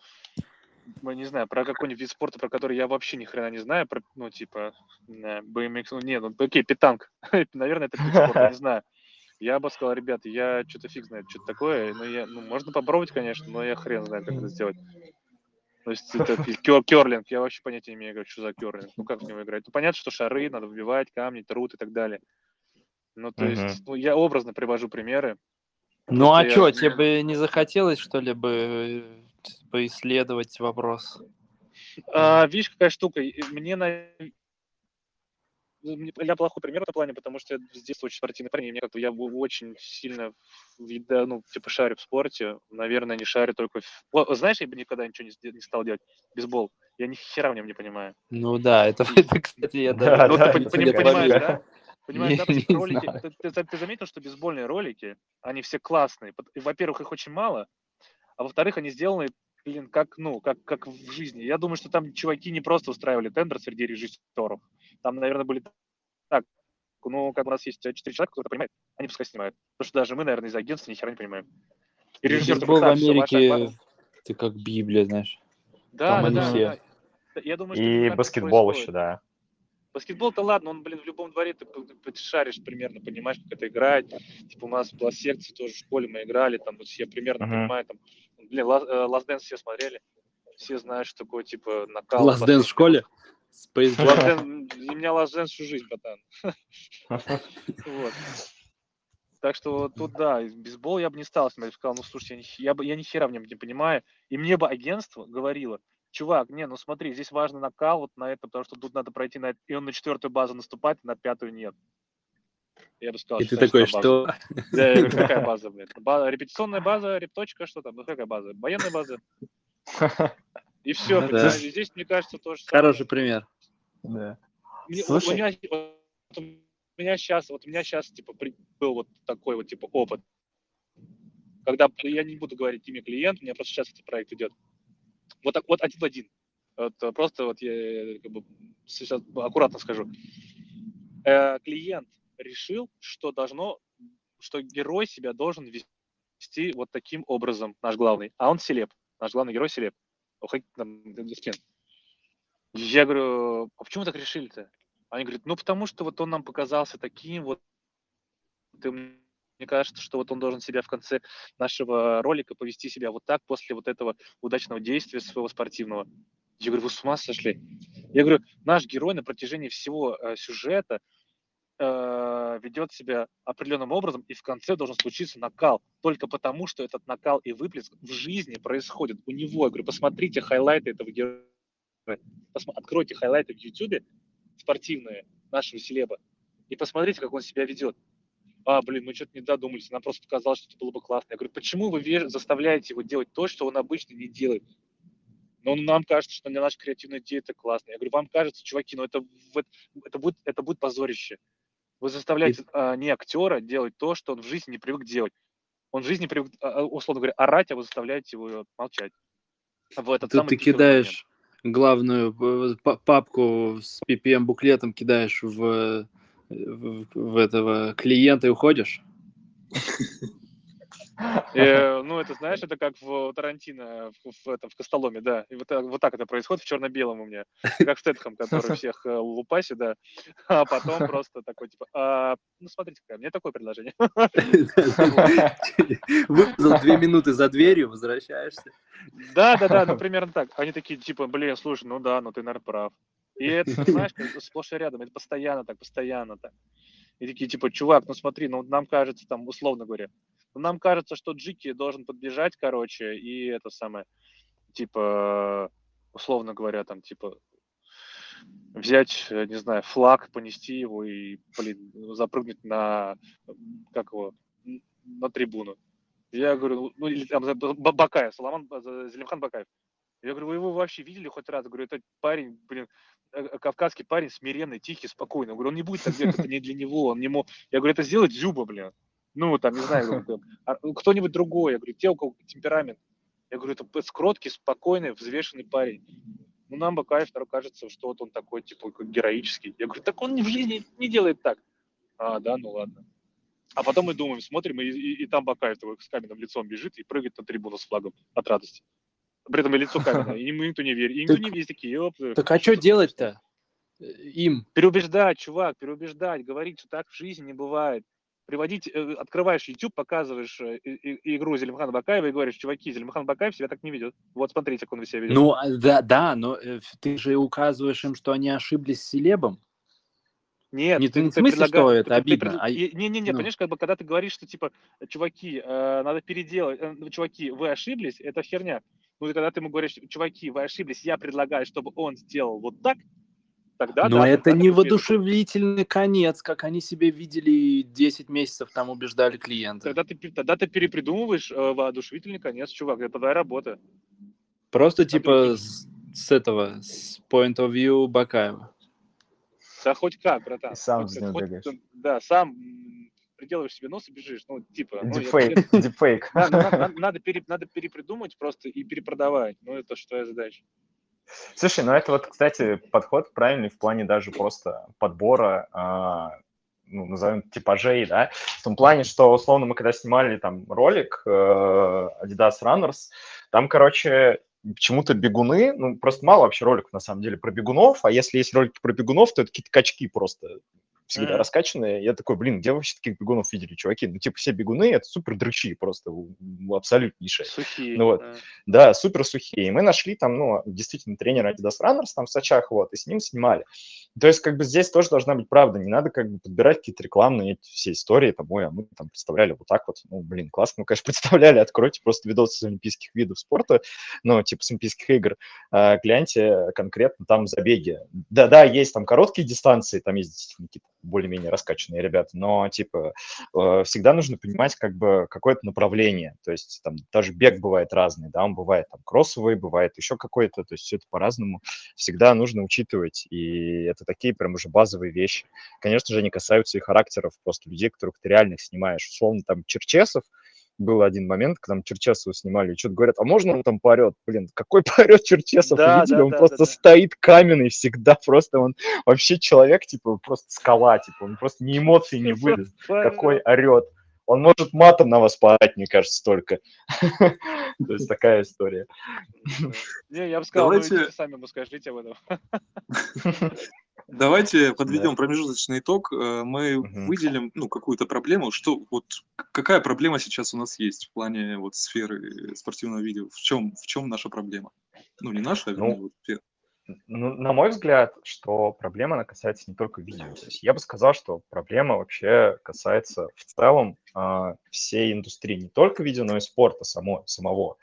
не знаю, про какой-нибудь вид спорта, про который я вообще ни хрена не знаю, про, ну, типа, BMX, ну, нет, ну, окей, питанг, наверное, это вид спорта, не знаю. Я бы сказал, ребята, я что-то фиг знает, что-то такое, ну, я, ну, можно попробовать, конечно, но я хрен знаю, как это сделать. То есть это керлинг, я вообще понятия не имею, что за керлинг, ну, как в него играть. Ну, понятно, что шары надо выбивать, камни, труд и так далее. Ну, то есть, ну, я образно привожу примеры. Ну, а что, тебе бы не захотелось, что ли, бы поисследовать вопрос? А, видишь, какая штука. Мне на... Я плохой пример в этом плане, потому что я с детства очень спортивный парень, и мне как-то я очень сильно ну, типа шарю в спорте. Наверное, не шарю только... В... Знаешь, я бы никогда ничего не, не стал делать. Бейсбол. Я ни хера в нем не понимаю. Ну да, это, это кстати, я даже... Ну, ты понимаешь, да? Понимаешь, да, не, ролики, ты, ты, ты заметил, что бейсбольные ролики, они все классные. Во-первых, их очень мало, а во-вторых, они сделаны, блин, как, ну, как, как в жизни. Я думаю, что там чуваки не просто устраивали тендер среди режиссеров. Там, наверное, были так, ну, как у нас есть четыре человека, которые понимают, они пускай снимают. Потому что даже мы, наверное, из агентства ни хера не понимаем. И режиссер Бейсбол в Америке, ваша... ты как Библия, знаешь. Да, там да, да, да. Я думаю, что и баскетбол еще, да. Баскетбол-то ладно, он, блин, в любом дворе ты, ты шаришь примерно, понимаешь, как это играть. Типа у нас была секция тоже в школе, мы играли, там, вот я примерно uh-huh. понимаю, там, блин, Last Dance все смотрели, все знают, что такое, типа, накал. Last Dance в школе? Space Last Dance, у меня Dance всю жизнь, братан. вот. Так что тут, да, бейсбол я бы не стал смотреть, сказал, ну, слушайте, я, я, я ни хера в нем не понимаю, и мне бы агентство говорило, чувак, не, ну смотри, здесь важно накал вот на это, потому что тут надо пройти на и он на четвертую базу наступает, на пятую нет. Я бы сказал, и что ты такой, что? Да, я говорю, какая база, блядь? База, репетиционная база, репточка, что там? Ну, какая база? Военная база. И все, ну, да. здесь, мне кажется, тоже Хороший пример. Да. Мне, Слушай... у, меня, вот, у меня сейчас, вот у меня сейчас, типа, был вот такой вот, типа, опыт. Когда, я не буду говорить имя клиента, у меня просто сейчас этот проект идет. Вот так вот один в один. Вот, э, просто вот я как бы, сейчас аккуратно скажу. Э, клиент решил, что должно, что герой себя должен вести вот таким образом, наш главный. А он селеп. Наш главный герой селеп. Я говорю, а почему так решили-то? Они говорят, ну потому что вот он нам показался таким вот, ты мне кажется, что вот он должен себя в конце нашего ролика повести себя вот так после вот этого удачного действия своего спортивного. Я говорю, вы с ума сошли? Я говорю, наш герой на протяжении всего э, сюжета э, ведет себя определенным образом, и в конце должен случиться накал. Только потому, что этот накал и выплеск в жизни происходит у него. Я говорю, посмотрите хайлайты этого героя. Посма- откройте хайлайты в YouTube спортивные нашего селеба и посмотрите, как он себя ведет а, блин, мы что-то не додумались, нам просто показалось, что это было бы классно. Я говорю, почему вы заставляете его делать то, что он обычно не делает? Но нам кажется, что для нашей креативной идеи это классно. Я говорю, вам кажется, чуваки, ну это, это, будет, это будет позорище. Вы заставляете а, не актера делать то, что он в жизни не привык делать. Он в жизни привык, а, а, условно говоря, орать, а вы заставляете его молчать. В этот Тут ты кидаешь момент. главную э, папку с PPM-буклетом, кидаешь в в, в этого клиента и уходишь? Э, ну, это, знаешь, это как в Тарантино, в, этом, в Костоломе, да. И вот, вот так это происходит в черно-белом у меня. Как Стэтхэм, который всех э, лупасит, да. А потом просто такой, типа, а, ну, смотрите, какое, мне такое предложение. Выпил две минуты за дверью, возвращаешься. Да, да, да, ну, примерно так. Они такие, типа, блин, слушай, ну да, ну ты, наверное, прав. И это, знаешь, сплошь и рядом, это постоянно так, постоянно так. И такие, типа, чувак, ну смотри, ну нам кажется, там, условно говоря, нам кажется, что Джики должен подбежать, короче, и это самое, типа, условно говоря, там, типа, взять, э, не знаю, флаг, понести его и, блин, запрыгнуть на, как его, на трибуну. Я говорю, ну, или там Бакаев, Соломон, Зелимхан Бакаев. Я говорю, вы его вообще видели хоть раз? Я говорю, это парень, блин, э, э, кавказский парень, смиренный, тихий, спокойный. Я говорю, он не будет так делать, это не для него. Он не мог... Я говорю, это сделать Зюба, блин. Ну, там, не знаю, а, ну, кто-нибудь другой. Я говорю, те, у кого темперамент. Я говорю, это скроткий, спокойный, взвешенный парень. Ну, нам Бакаев второй кажется, что вот он такой, типа, героический. Я говорю, так он в жизни не делает так. А, да, ну ладно. А потом мы думаем, смотрим, и, и, и там Бакаев такой с каменным лицом бежит и прыгает на трибуну с флагом от радости. При этом и лицо каменное, и ему никто не верит. И никто не видит такие, ёп. Так а что делать-то им? Переубеждать, чувак, переубеждать, говорить, что так в жизни не бывает. Приводить, э, открываешь YouTube, показываешь э, игру Зелимхана Бакаева и говоришь, чуваки, Зелимхан Бакаев себя так не ведет. Вот смотрите, как он себя ведет. Ну, а, да, да, но э, ты же указываешь им, что они ошиблись с селебом. Нет, не, ты, не в смысле, что это обидно. А... Не-не-не, ну. понимаешь, как бы, когда ты говоришь, что, типа, чуваки, э, надо переделать, э, чуваки, вы ошиблись, это херня. Ну, и когда ты ему говоришь, чуваки, вы ошиблись, я предлагаю, чтобы он сделал вот так, тогда... Но да, это не воодушевительный конец, как они себе видели 10 месяцев там убеждали клиента. Тогда ты, тогда ты перепридумываешь э, воодушевительный конец, чувак, это твоя работа. Просто, типа, с, с этого, с point of view Бакаева. Да хоть как, братан. И сам хоть, хоть, хоть, Да, сам приделываешь себе нос и бежишь. Ну, типа... Дипфейк. Ну, Дипфейк. Да, ну, надо, надо, пере, надо перепридумать просто и перепродавать. Ну, это что я задача. Слушай, ну это вот, кстати, подход правильный в плане даже просто подбора, а, ну, назовем, типажей, да, в том плане, что, условно, мы когда снимали там ролик э, Adidas Runners, там, короче, почему-то бегуны, ну, просто мало вообще роликов, на самом деле, про бегунов, а если есть ролики про бегунов, то это какие-то качки просто всегда mm-hmm. раскачанные. Я такой, блин, где вообще таких бегунов видели, чуваки? Ну, типа, все бегуны — это супер дрычи просто, абсолютнейшие. Сухие. Ну, вот. Да. да, супер сухие. И мы нашли там, ну, действительно, тренера Adidas Runners там в Сочах, вот, и с ним снимали. То есть, как бы здесь тоже должна быть правда. Не надо как бы подбирать какие-то рекламные все истории, там, ой, а мы там представляли вот так вот. Ну, блин, классно, мы, конечно, представляли. Откройте просто видосы с олимпийских видов спорта, ну, типа с олимпийских игр. А, гляньте конкретно там забеги. Да-да, есть там короткие дистанции, там есть действительно какие-то более-менее раскачанные ребята, но, типа, э, всегда нужно понимать, как бы, какое-то направление, то есть, там, даже бег бывает разный, да, он бывает, там, кроссовый, бывает еще какой-то, то есть, все это по-разному, всегда нужно учитывать, и это такие прям уже базовые вещи. Конечно же, они касаются и характеров просто людей, которых ты реально снимаешь, условно, там, Черчесов, был один момент, когда мы Черчесова снимали, и что-то говорят, а можно он там поорет? Блин, какой поорет Черчесов? Да, видели? Да, он да, просто да, стоит каменный всегда, просто он вообще человек, типа, просто скала, типа, он просто ни эмоций не выдаст, какой орет. Он может матом на вас поорать, мне кажется, только. То есть такая история. Не, я бы сказал, сами ему скажите об этом. Давайте подведем промежуточный итог. Э, мы выделим ну, какую-то проблему. Что, вот, какая проблема сейчас у нас есть в плане вот, сферы спортивного видео? В чем, в чем наша проблема? Ну, не наша, а ну, вот, ну, на мой взгляд, что проблема, она касается не только видео. То есть я бы сказал, что проблема вообще касается в целом э, всей индустрии, не только видео, но и спорта само, самого.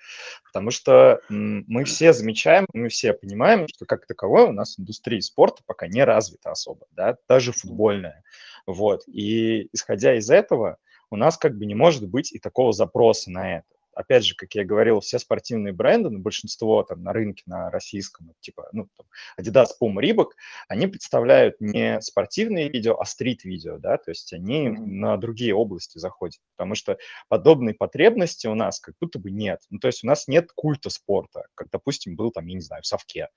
Потому что м, мы все замечаем, мы все понимаем, что как таковой у нас индустрия спорта пока не развита особо, да, даже футбольная. Вот. И исходя из этого, у нас как бы не может быть и такого запроса на это опять же, как я говорил, все спортивные бренды, ну, большинство там на рынке, на российском, типа, ну, там, Adidas, Puma, Reebok, они представляют не спортивные видео, а стрит-видео, да, то есть они на другие области заходят, потому что подобной потребности у нас как будто бы нет. Ну, то есть у нас нет культа спорта, как, допустим, был там, я не знаю, в Совке,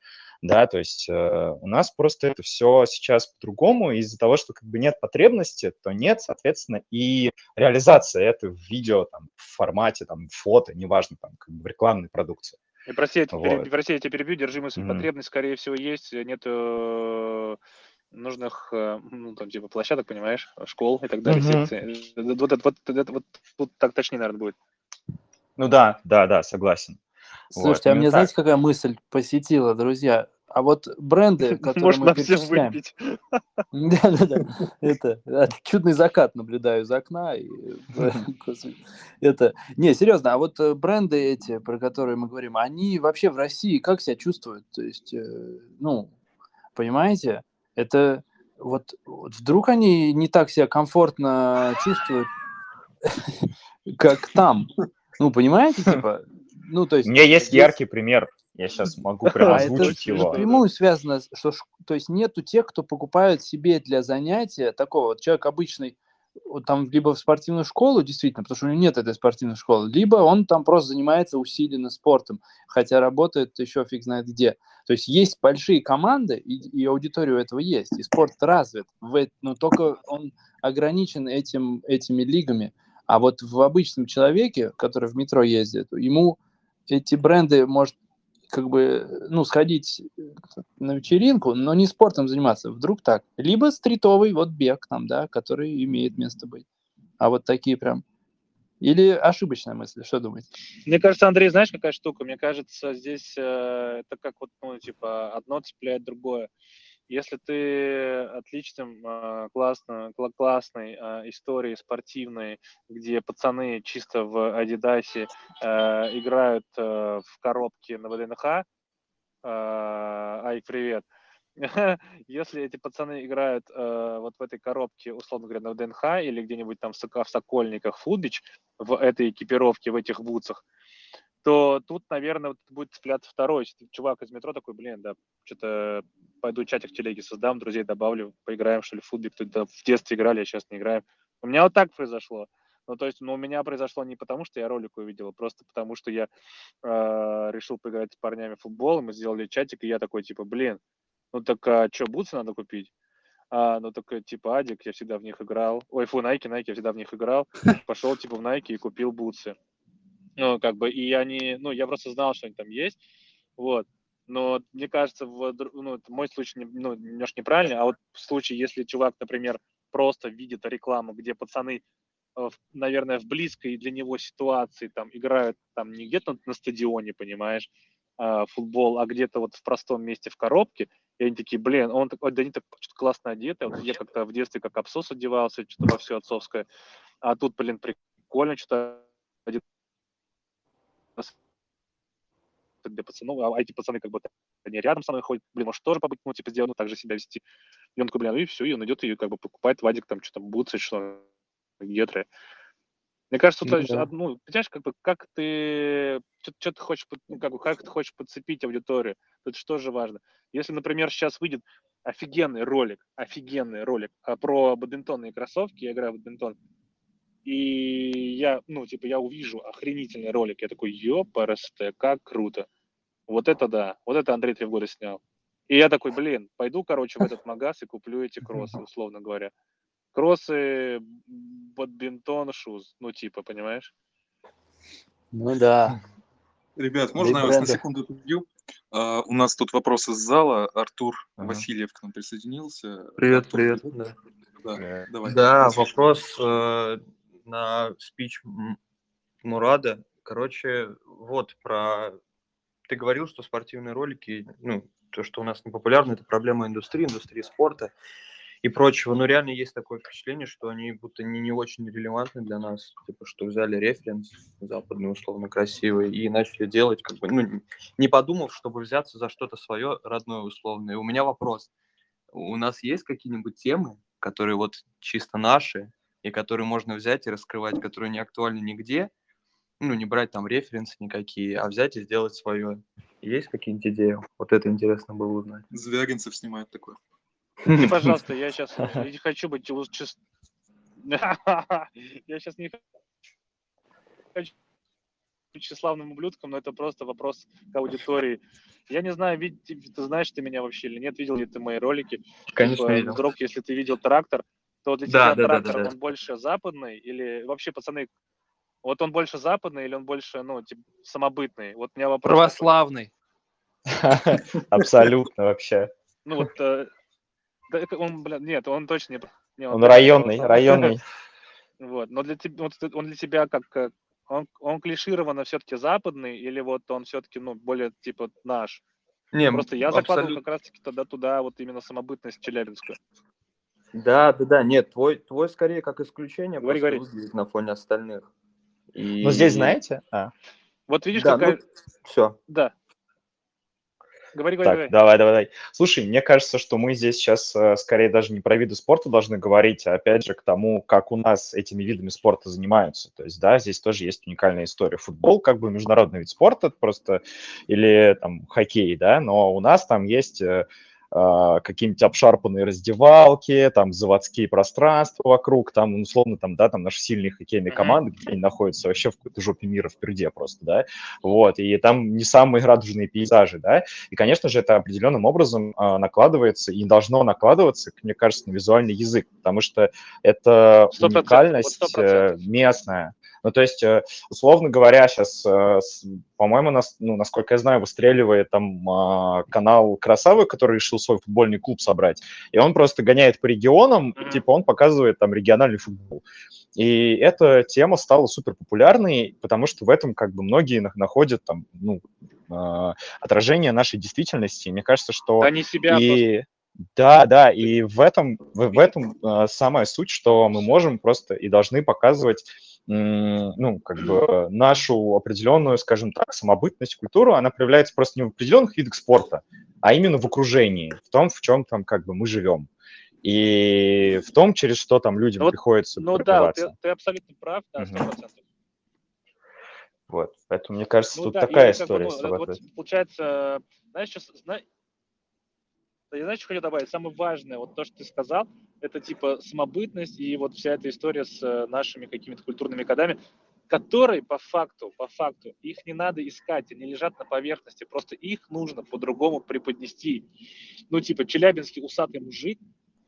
да, то есть э, у нас просто это все сейчас по-другому, из-за того, что как бы нет потребности, то нет, соответственно, и реализация это в видео, там, в формате, там, фото, неважно, там, как бы в рекламной продукции. И прости, я, вот. перебью, прости, я тебя перебью, держи мысль, mm-hmm. потребность, скорее всего, есть, нет э, нужных, э, ну, там, типа, площадок, понимаешь, школ и так далее, mm-hmm. секций. Вот, вот, вот, вот, вот, вот так точнее, наверное, будет. Ну да, да, да, согласен. Слушайте, вот, а мне, так. знаете, какая мысль посетила, друзья? А вот бренды, которые Можно мы перечисляем, выпить. да-да-да, это а, чудный закат наблюдаю из окна. и, Это, не, серьезно, а вот э, бренды эти, про которые мы говорим, они вообще в России как себя чувствуют? То есть, э, ну, понимаете, это вот, вот вдруг они не так себя комфортно чувствуют, как там. Ну, понимаете, типа, ну, то У есть... меня есть яркий пример. Я сейчас могу прям а озвучить его. напрямую связано, что то есть нету тех, кто покупают себе для занятия такого. Вот человек обычный, там либо в спортивную школу, действительно, потому что у него нет этой спортивной школы, либо он там просто занимается усиленно спортом, хотя работает еще фиг знает где. То есть есть большие команды, и, и аудитория у этого есть, и спорт развит, в но только он ограничен этим, этими лигами. А вот в обычном человеке, который в метро ездит, ему эти бренды, может, как бы, ну, сходить э, на вечеринку, но не спортом заниматься, вдруг так. Либо стритовый, вот бег там, да, который имеет место быть. А вот такие прям... Или ошибочная мысль, что думаете? Мне кажется, Андрей, знаешь, какая штука? Мне кажется, здесь э, это как вот, ну, типа, одно цепляет другое. Если ты отличным, э, классно, кла- классной э, истории спортивной, где пацаны чисто в Адидасе э, играют в коробке на ВДНХ, ай, привет, если эти пацаны играют вот в этой коробке, условно говоря, на ВДНХ или где-нибудь там в Сокольниках, Фудбич, в этой экипировке, в этих бутсах, то тут, наверное, вот будет цепляться второй. Чувак из метро такой, блин, да, что-то пойду чатик в телеге создам, друзей добавлю, поиграем, что ли, в футбик. Кто-то в детстве играли, а сейчас не играем. У меня вот так произошло. Ну, то есть, ну, у меня произошло не потому, что я ролик увидел, а просто потому, что я э, решил поиграть с парнями в футбол, мы сделали чатик, и я такой, типа, блин, ну так а что, бутсы надо купить? А, ну так, э, типа, Адик, я всегда в них играл. Ой, фу, Nike, Nike, я всегда в них играл. Пошел, типа, в Nike и купил бутсы. Ну, как бы, и они, ну, я просто знал, что они там есть, вот. Но мне кажется, в, ну, это мой случай, не- ну, немножко неправильный, а вот в случае, если чувак, например, просто видит рекламу, где пацаны, э, наверное, в близкой для него ситуации там играют там не где-то на стадионе, понимаешь, а, футбол, а где-то вот в простом месте в коробке, и они такие, блин, он такой, да они так что-то классно одеты, вот я как-то в детстве как абсос одевался, что-то во все отцовское, а тут, блин, прикольно, что-то для пацанов, а эти пацаны как бы они рядом со мной ходят, блин, может тоже побыть, ну, типа, сделать, ну, так же себя вести. И он такой, блин, ну и все, и он идет и как бы покупает Вадик там что-то бутсы, что гетры. Мне кажется, Ну то да. од- ну, понимаешь, как бы, как ты, что ты хочешь, ну, как бы, как ты хочешь подцепить аудиторию, это же важно. Если, например, сейчас выйдет офигенный ролик, офигенный ролик а, про бадминтонные кроссовки, я играю в бадминтон, и я, ну, типа, я увижу охренительный ролик, я такой, ёпарасте, как круто. Вот это да, вот это Андрей Тревгода снял. И я такой, блин, пойду, короче, в этот магаз и куплю эти кроссы, условно говоря. Кроссы, бадминтон, шуз, ну, типа, понимаешь? Ну да. Ребят, можно я вас на секунду перебью? А, у нас тут вопрос из зала. Артур Ага. Васильев к нам присоединился. Привет, Артур, привет. Да, Да, давай. Да, вопрос э, на спич Мурада. Короче, вот про... Ты говорил, что спортивные ролики, ну, то, что у нас не популярно, это проблема индустрии, индустрии спорта и прочего. Но реально есть такое впечатление, что они будто не, не очень релевантны для нас. Типа, что взяли референс западный, условно красивый, и начали делать, как бы, ну, не подумав, чтобы взяться за что-то свое родное, условное. У меня вопрос. У нас есть какие-нибудь темы, которые вот чисто наши, и которые можно взять и раскрывать, которые не актуальны нигде, ну, не брать там референсы никакие, а взять и сделать свое. Есть какие-нибудь идеи? Вот это интересно было узнать. Звягинцев снимает такое. И, пожалуйста, я сейчас не хочу быть лу- чис- Я сейчас не хочу быть тщеславным ублюдком, но это просто вопрос к аудитории. Я не знаю, вид- ты ты знаешь ты меня вообще или нет, видел ли ты мои ролики. Конечно, Типа, видел. Вдруг, если ты видел трактор, то для Да, тебя да, да, трактор, да, да. он больше западный или вообще, пацаны, вот он больше западный или он больше, ну, типа, самобытный? Вот у меня вопрос. Православный. Абсолютно вообще. Ну вот, э, да, это он, бля, нет, он точно не... Он районный, районный. Вот, но для тебя, он для тебя как, э, он, он клишированно все-таки западный или вот он все-таки, ну, более, типа, наш? Не, Просто я закладывал абсолютно. как раз-таки тогда туда вот именно самобытность Челябинскую. Да, да, да, нет, твой, твой скорее как исключение Говори, просто говори. выглядит на фоне остальных. И... Но здесь, знаете... А, Вот видишь, Да, какая... ну, все. Да. Говори, говори, Так, говори. давай, давай, давай. Слушай, мне кажется, что мы здесь сейчас э, скорее даже не про виды спорта должны говорить, а опять же к тому, как у нас этими видами спорта занимаются. То есть, да, здесь тоже есть уникальная история. Футбол как бы международный вид спорта просто, или там хоккей, да, но у нас там есть э, какие-нибудь обшарпанные раздевалки, там заводские пространства вокруг, там, условно, там, да, там наши сильные хоккейные команды, где они находятся вообще в какой-то жопе мира впереди просто, да, вот, и там не самые радужные пейзажи, да, и, конечно же, это определенным образом а, накладывается и должно накладываться, мне кажется, на визуальный язык, потому что это Сто процентов, вот уникальность сто э, процентов. местная. Ну, то есть, э, условно говоря, сейчас, по-моему, нас, ну, насколько я знаю, выстреливает там а, канал Красавы, который решил свой футбольный клуб собрать, и он просто гоняет по регионам, Мгм. типа он показывает там региональный футбол. И эта тема стала супер популярной, потому что в этом как бы многие на- находят там, ну, а, отражение нашей действительности. И мне кажется, что Да не себя, просто и да, да, и в этом, в, в этом а, самая суть, что мы можем просто и должны показывать, ну, как бы нашу определенную, скажем так, самобытность, культуру, она проявляется просто не в определенных видах спорта, а именно в окружении, в том, в чем там как бы мы живем. И в том, через что там людям Ну вот, приходится Ну да, ты, ты абсолютно прав, да, Мгм. сто процентов. Вот. Поэтому, мне кажется, Ну тут да, такая и как бы, история ну, срабатывает. вот получается, знаешь, что, зна- Да, я знаешь, что хочу добавить? Самое важное, вот то, что ты сказал, это типа самобытность и вот вся эта история с э, нашими какими-то культурными кодами, которые по факту, по факту, их не надо искать, они лежат на поверхности, просто их нужно по-другому преподнести. Ну, типа, челябинский усатый мужик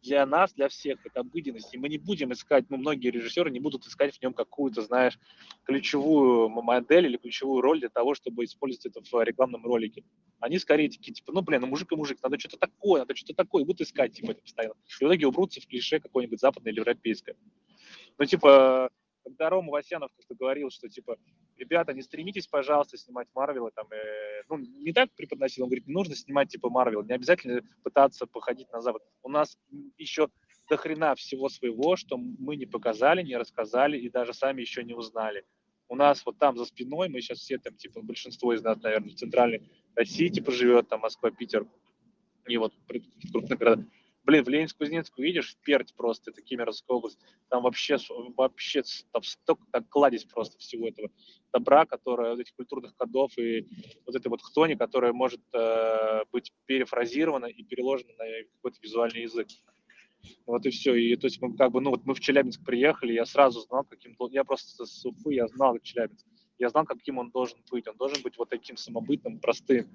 для нас, для всех, это обыденность. И мы не будем искать, ну, многие режиссеры не будут искать в нем какую-то, знаешь, ключевую модель или ключевую роль для того, чтобы использовать это в рекламном ролике. Они скорее такие, типа, ну, блин, ну, мужик и мужик, надо что-то такое, надо что-то такое, и будут искать, типа, это постоянно. И в итоге убрутся в клише какое-нибудь западное или европейское. Ну, типа, когда Рома Васянов как-то говорил, что, типа, ребята, не стремитесь, пожалуйста, снимать Марвел, там, э, ну, не так преподносил, он говорит, не нужно снимать, типа, Марвел, не обязательно пытаться походить на Запад. У нас еще до хрена всего своего, что мы не показали, не рассказали и даже сами еще не узнали. У нас вот там за спиной, мы сейчас все там, типа, большинство из нас, наверное, в центральной России, типа, живет, там, Москва, Питер, и вот крупных городах. Блин, в Ленинск-Кузнецк видишь, в Пердь просто, это Кемеровская область, там вообще, вообще там столько, так кладезь просто всего этого добра, которое, вот этих культурных кодов и вот этой вот хтони, которая может э, быть перефразирована и переложена на какой-то визуальный язык. Вот и все. И то есть мы как бы, ну вот мы в Челябинск приехали, я сразу знал, каким я просто с Уфы, я знал Челябинск. Я знал, каким он должен быть. Он должен быть вот таким самобытным, простым.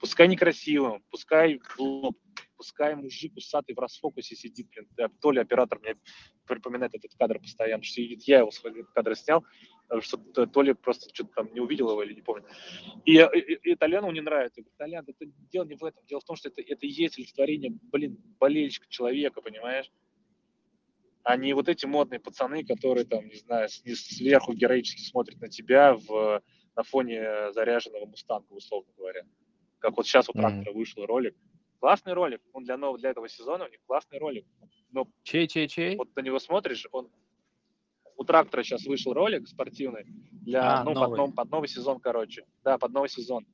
Пускай некрасивым, пускай глуп, пускай мужик усатый в расфокусе сидит, блин. То ли оператор мне припоминает этот кадр постоянно, что сидит, я его с кадра снял, э, что то, ли просто что-то там не увидел его или не помню. И, и, и это Лену не нравится. Я говорю, Толян, это дело не в этом. Дело в том, что это, это и есть олицетворение, блин, болельщика человека, понимаешь? А не вот эти модные пацаны, которые там, не знаю, сверху героически смотрят на тебя в, на фоне заряженного мустанга, условно говоря. Как вот сейчас у трактора вышел ролик. Классный ролик, он для нового, для этого сезона у них классный ролик. Но Чей-чей-чей? вот на него смотришь, он у трактора сейчас вышел ролик спортивный для А, ну, под, новый. нов- под новый сезон, короче. Да, под новый сезон.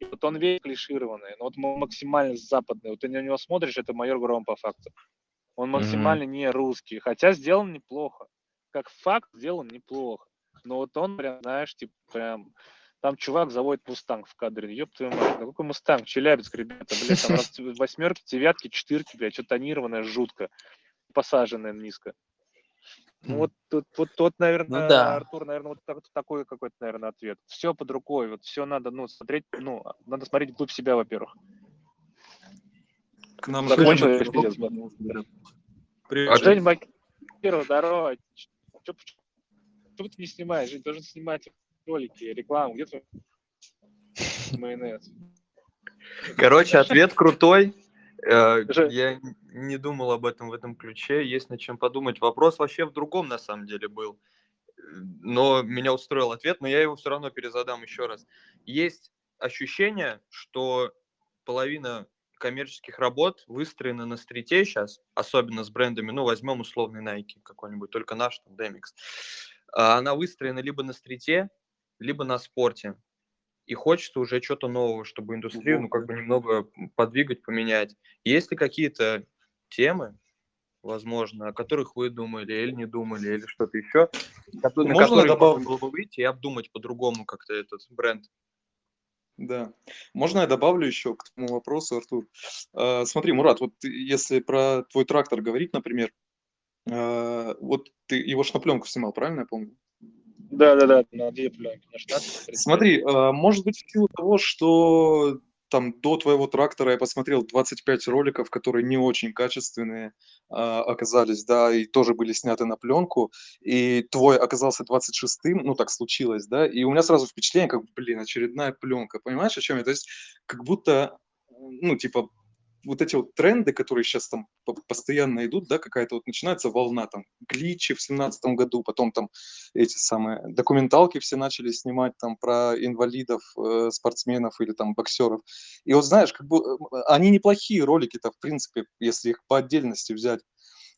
И вот он весь клишированный, но вот максимально западный. Вот ты на него смотришь, это майор Гром по факту. Он максимально не русский, хотя сделан неплохо. Как факт сделан неплохо. Но вот он прям, знаешь, типа прям... Там чувак заводит мустанг в кадре. Ёб твою мать, ну какой мустанг? Челябинск, ребята, блядь, там раз- восьмерки, девятки, четырки, блядь, что тонированное жутко. Посаженное низко. Ну вот, тут, вот, вот, наверное, Ну да. Артур, наверное, вот так- такой какой-то, наверное, ответ. Все под рукой, вот все надо, ну, смотреть, ну, надо смотреть вглубь себя, во-первых. К нам Закончил Женя я пришел. пиздец, ладно. Привет, А Жень. Бакиров, здорово. Что ты не снимаешь? Жень, должен снимать ролики, рекламу. Где твой майонез? Короче, ответ крутой. Э. Я не думал об этом в этом ключе. Есть над чем подумать. Вопрос вообще в другом на самом деле был. Но меня устроил ответ, но я его все равно перезадам еще раз. Есть ощущение, что половина коммерческих работ выстроена на стрите сейчас, особенно с брендами, ну, возьмем условный Nike какой-нибудь, только наш, там, Demix. А она выстроена либо на стрите, либо на спорте. И хочется уже что-то нового, чтобы индустрию, ну, как бы немного подвигать, поменять. Есть ли какие-то темы, возможно, о которых вы думали или не думали, или что-то еще, на Можно которые добав- можно было бы выйти и обдумать по-другому как-то этот бренд? Да. Можно я добавлю еще к твоему вопросу, Артур? А, Смотри, Мурат, вот если про твой трактор говорить, например, а, вот ты его ж на пленку снимал, правильно я помню? Да, да, да, на две пленки, на 16 и Смотри, а, может быть, в силу того, что там до твоего трактора я посмотрел 25 роликов, которые не очень качественные а, оказались, да, и тоже были сняты на пленку, и твой оказался 26-м, ну так случилось, да, и у меня сразу впечатление, как, блин, очередная пленка, понимаешь, о чем я? То есть как будто, ну, типа, вот эти вот тренды, которые сейчас там по- постоянно идут, да, какая-то вот начинается волна, там, гличи в семнадцатом году, потом там эти самые документалки все начали снимать там про инвалидов, э, спортсменов или там боксеров. И вот знаешь, как бы э, они неплохие ролики-то, в принципе, если их по отдельности взять.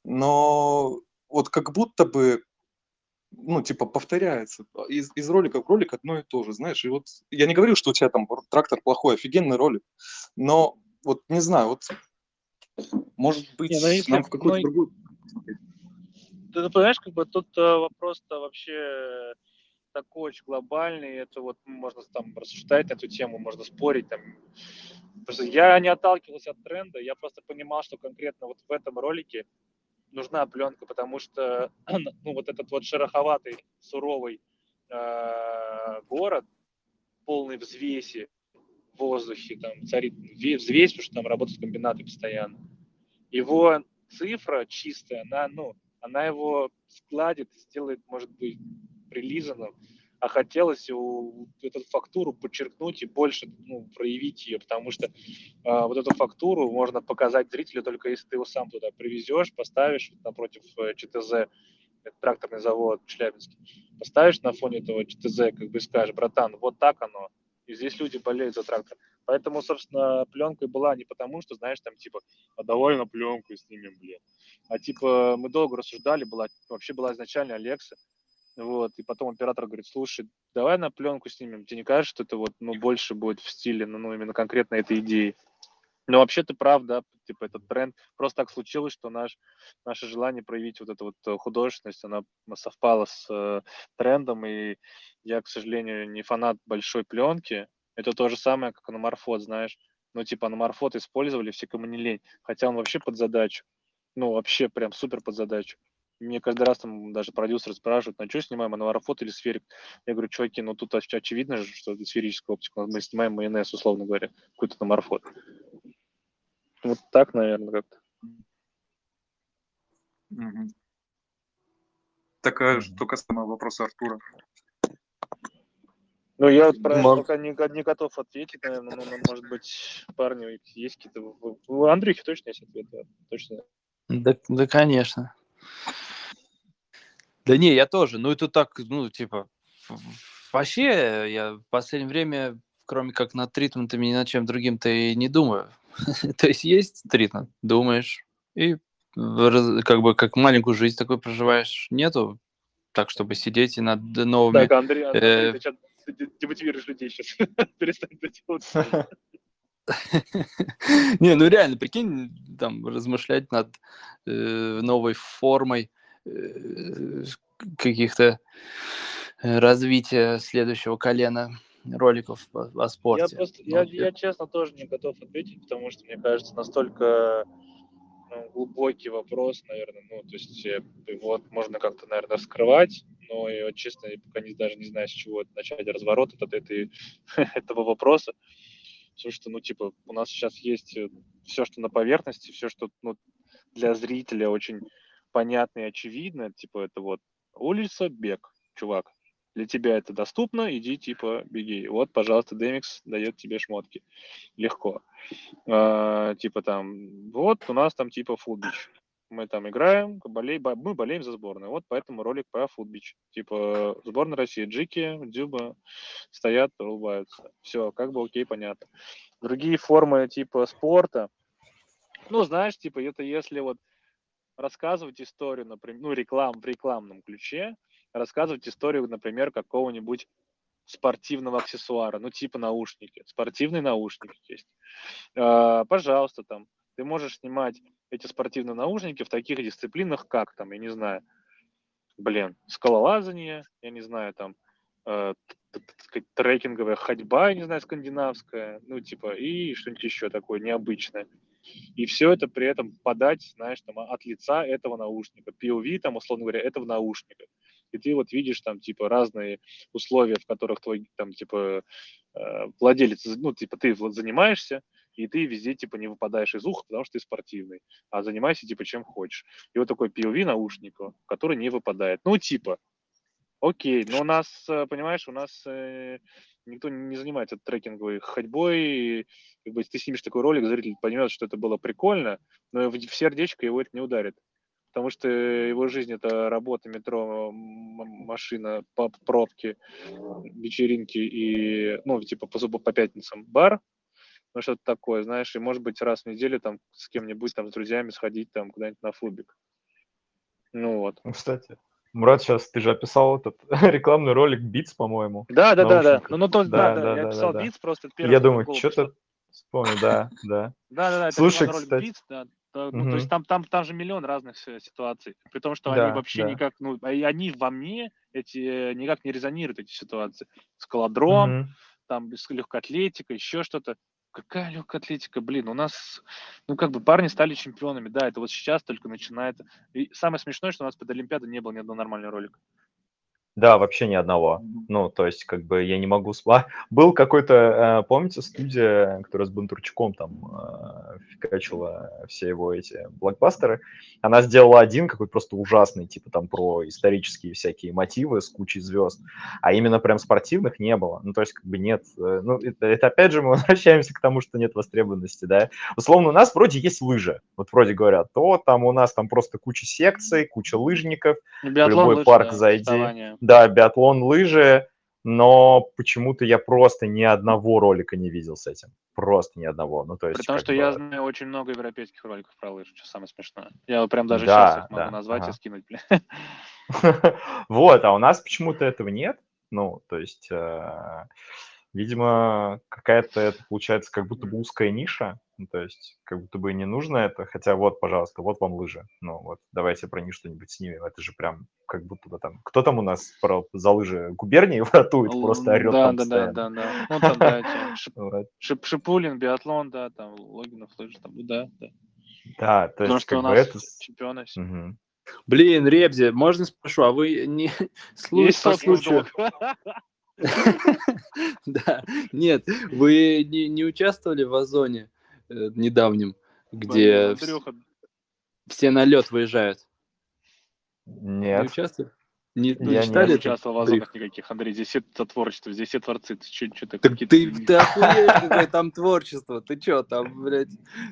Но вот как будто бы, ну, типа, повторяется. Из, из ролика в ролик одно и то же, знаешь. И вот я не говорю, что у тебя там трактор плохой, офигенный ролик, но вот не знаю, вот может быть, Не, ну, нам в какой-то ну, другой... Ты, понимаешь, как бы тут э, вопрос-то вообще такой очень глобальный, это вот можно там рассуждать на эту тему, можно спорить там. Просто я не отталкивался от тренда, я просто понимал, что конкретно вот в этом ролике нужна пленка, потому что ну, вот этот вот шероховатый, суровый э, город, полный взвеси в воздухе, там царит ве- взвесь, потому что там работают комбинаты постоянно. Его цифра чистая, она, ну, она его складит, сделает, может быть, прилизанным, а хотелось у- эту фактуру подчеркнуть и больше ну, проявить ее, потому что а, вот эту фактуру можно показать зрителю только если ты его сам туда привезешь, поставишь напротив э, ЧТЗ, тракторный завод в Челябинске, поставишь на фоне этого ЧТЗ, как бы скажешь, братан, вот так оно, и здесь люди болеют за трактор. Поэтому, собственно, пленка была не потому, что, знаешь, там, типа, а давай на пленку снимем, блин. А, типа, мы долго рассуждали, была, вообще была изначально Алекса, вот, и потом оператор говорит, слушай, давай на пленку снимем, тебе не кажется, что это вот, ну, больше будет в стиле, ну, ну именно конкретно этой идеи? Но вообще ты прав, да, типа этот тренд. Просто так случилось, что наш, наше желание проявить вот эту вот э, художественность, она совпала с э, трендом, и я, к сожалению, не фанат большой пленки. Это то же самое, как аноморфот, знаешь. Ну, типа аноморфот использовали, все кому не лень, хотя он вообще под задачу. Ну, вообще прям супер под задачу. Мне каждый раз там даже продюсеры спрашивают, на что снимаем, аноморфот или сферик? Я говорю, чуваки, ну тут оч- очевидно же, что это сферическая оптика. Мы снимаем майонез, условно говоря, какой-то аноморфот. Вот так, наверное, как-то. Мгм. Так, а что касаемо вопроса Артура. Ну, я вот про Мар- пока не, не готов ответить, наверное. Ну, ну, может быть, парни, есть какие-то... У Андрюхи точно есть ответ, да? Точно. Да, да, конечно. Да не, я тоже. Ну, это так, ну, типа, вообще, я в последнее время, кроме как над тритментами, ни над чем другим-то и не думаю. То есть есть тритмент, думаешь, и раз- как бы как маленькую жизнь такой проживаешь. Нету так, чтобы сидеть и над новыми... Так, Андрей, Андрей, э, ты сейчас демотивируешь людей сейчас. Перестань это делать. Не, ну реально, прикинь, там, размышлять над э, новой формой э, каких-то развития следующего колена роликов о, о Я спорте. просто, Ну, я, вот я честно тоже не готов ответить, потому что мне кажется, настолько ну, глубокий вопрос, наверное, ну, то есть э, его можно как-то, наверное, скрывать, но я вот честно я пока не, даже не знаю, с чего начать разворот от этой, этого вопроса, потому что, ну, типа, у нас сейчас есть все, что на поверхности, все, что, ну, для зрителя очень понятно и очевидно, типа, это вот улица, бег, чувак, для тебя это доступно, иди, типа, беги. Вот, пожалуйста, Демикс дает тебе шмотки. Легко. А, типа там, вот у нас там типа футбич. Мы там играем, болей, бо- мы болеем за сборную. Вот поэтому ролик про футбич. Типа сборная России, Джики, Дюба стоят, улыбаются. Все, как бы окей, понятно. другие формы типа спорта. Ну, знаешь, типа это если вот рассказывать историю, например, ну, реклам, в рекламном ключе, рассказывать историю, например, какого-нибудь спортивного аксессуара, ну, типа наушники, спортивные наушники есть. А, пожалуйста, там, ты можешь снимать эти спортивные наушники в таких дисциплинах, как там, я не знаю, блин, скалолазание, я не знаю, там, э, трекинговая ходьба, я не знаю, скандинавская, ну, типа, и что-нибудь еще такое необычное. И все это при этом подать, знаешь, там, от лица этого наушника. POV, там, условно говоря, этого наушника. И ты вот видишь там, типа, разные условия, в которых твой, там, типа, э, владелец, ну, типа, ты занимаешься, и ты везде, типа, не выпадаешь из уха, потому что ты спортивный, а занимайся, типа, чем хочешь. И вот такой POV наушника, который не выпадает. Ну, типа, окей, но у нас, э, понимаешь, у нас э, никто не занимается трекинговой ходьбой, и, как бы, ты снимешь такой ролик, зритель поймет, что это было прикольно, но в сердечко его это не ударит. Потому что его жизнь это работа, метро, машина, пробки, вечеринки и, ну, типа по, по пятницам бар, ну, что-то такое, знаешь, и, может быть, раз в неделю там с кем-нибудь, там, с друзьями сходить там куда-нибудь на фубик. Ну, вот. Ну, кстати, Мурат, сейчас ты же описал этот рекламный ролик Beats, по-моему. Да, да, да, да. Ну, ну, то, да, да, да, я описал да, Beats, просто первый. Я думаю, что-то вспомню, да, да. Да, да, да, Слушай, кстати. Beats, да. Ну, угу. То есть там, там, там же миллион разных ситуаций, при том, что да, они вообще да. никак, ну, они во мне эти никак не резонируют эти ситуации. Скалодром, угу. там легкоатлетика, еще что-то. Какая легкая атлетика, блин, у нас, ну, как бы парни стали чемпионами, да, это вот сейчас только начинает. И самое смешное, что у нас под Олимпиадой не было ни одного нормального ролика. Да, вообще ни одного. Ну, то есть, как бы я не могу... А, был какой-то, э, помните, студия, которая с Бондарчуком там э, фигачила все его эти блокбастеры. Она сделала один какой-то просто ужасный, типа там про исторические всякие мотивы с кучей звезд. А именно прям спортивных не было. Ну, то есть, как бы нет... Э, ну, это, это опять же мы возвращаемся к тому, что нет востребованности, да. Условно, у нас вроде есть лыжи. Вот вроде говорят, то там у нас там просто куча секций, куча лыжников. Биатлон, в любой лыжи, парк да, зайди. Вставание да, биатлон, лыжи, но почему-то я просто ни одного ролика не видел с этим. Просто ни одного. Ну, то есть, Потому что бы... я знаю очень много европейских роликов про лыжи, что самое смешное. Я прям даже да, сейчас их могу да, назвать ага. и скинуть, блин. Вот, а у нас почему-то этого нет. Ну, то есть, э, видимо, какая-то это получается как будто бы узкая ниша, ну, то есть, как будто бы не нужно это, хотя вот, пожалуйста, вот вам лыжи. Ну, вот, давайте про них что-нибудь снимем. Это же прям как будто бы там... Кто там у нас про, за лыжи губернии ратует, просто орет да, там да, да, да, да. Ну, там, да, Шип, Шип, Шипулин, биатлон, да, там, Логинов, лыжи, там, да, да. Да, то есть, Потому что у нас это... чемпионы все. Угу. Блин, Ребзи, можно спрошу, а вы не слушаете по случаю... Да, нет, вы не участвовали в Озоне э, недавнем, где все на лед выезжают? Нет. Не участвовали? Не, не я читали? Не участвовал в озонах никаких, Андрей. Здесь это творчество, здесь все творцы. Ты что, что ты, так ты, ты охуеешь, какое там творчество. Ты что, там, блядь,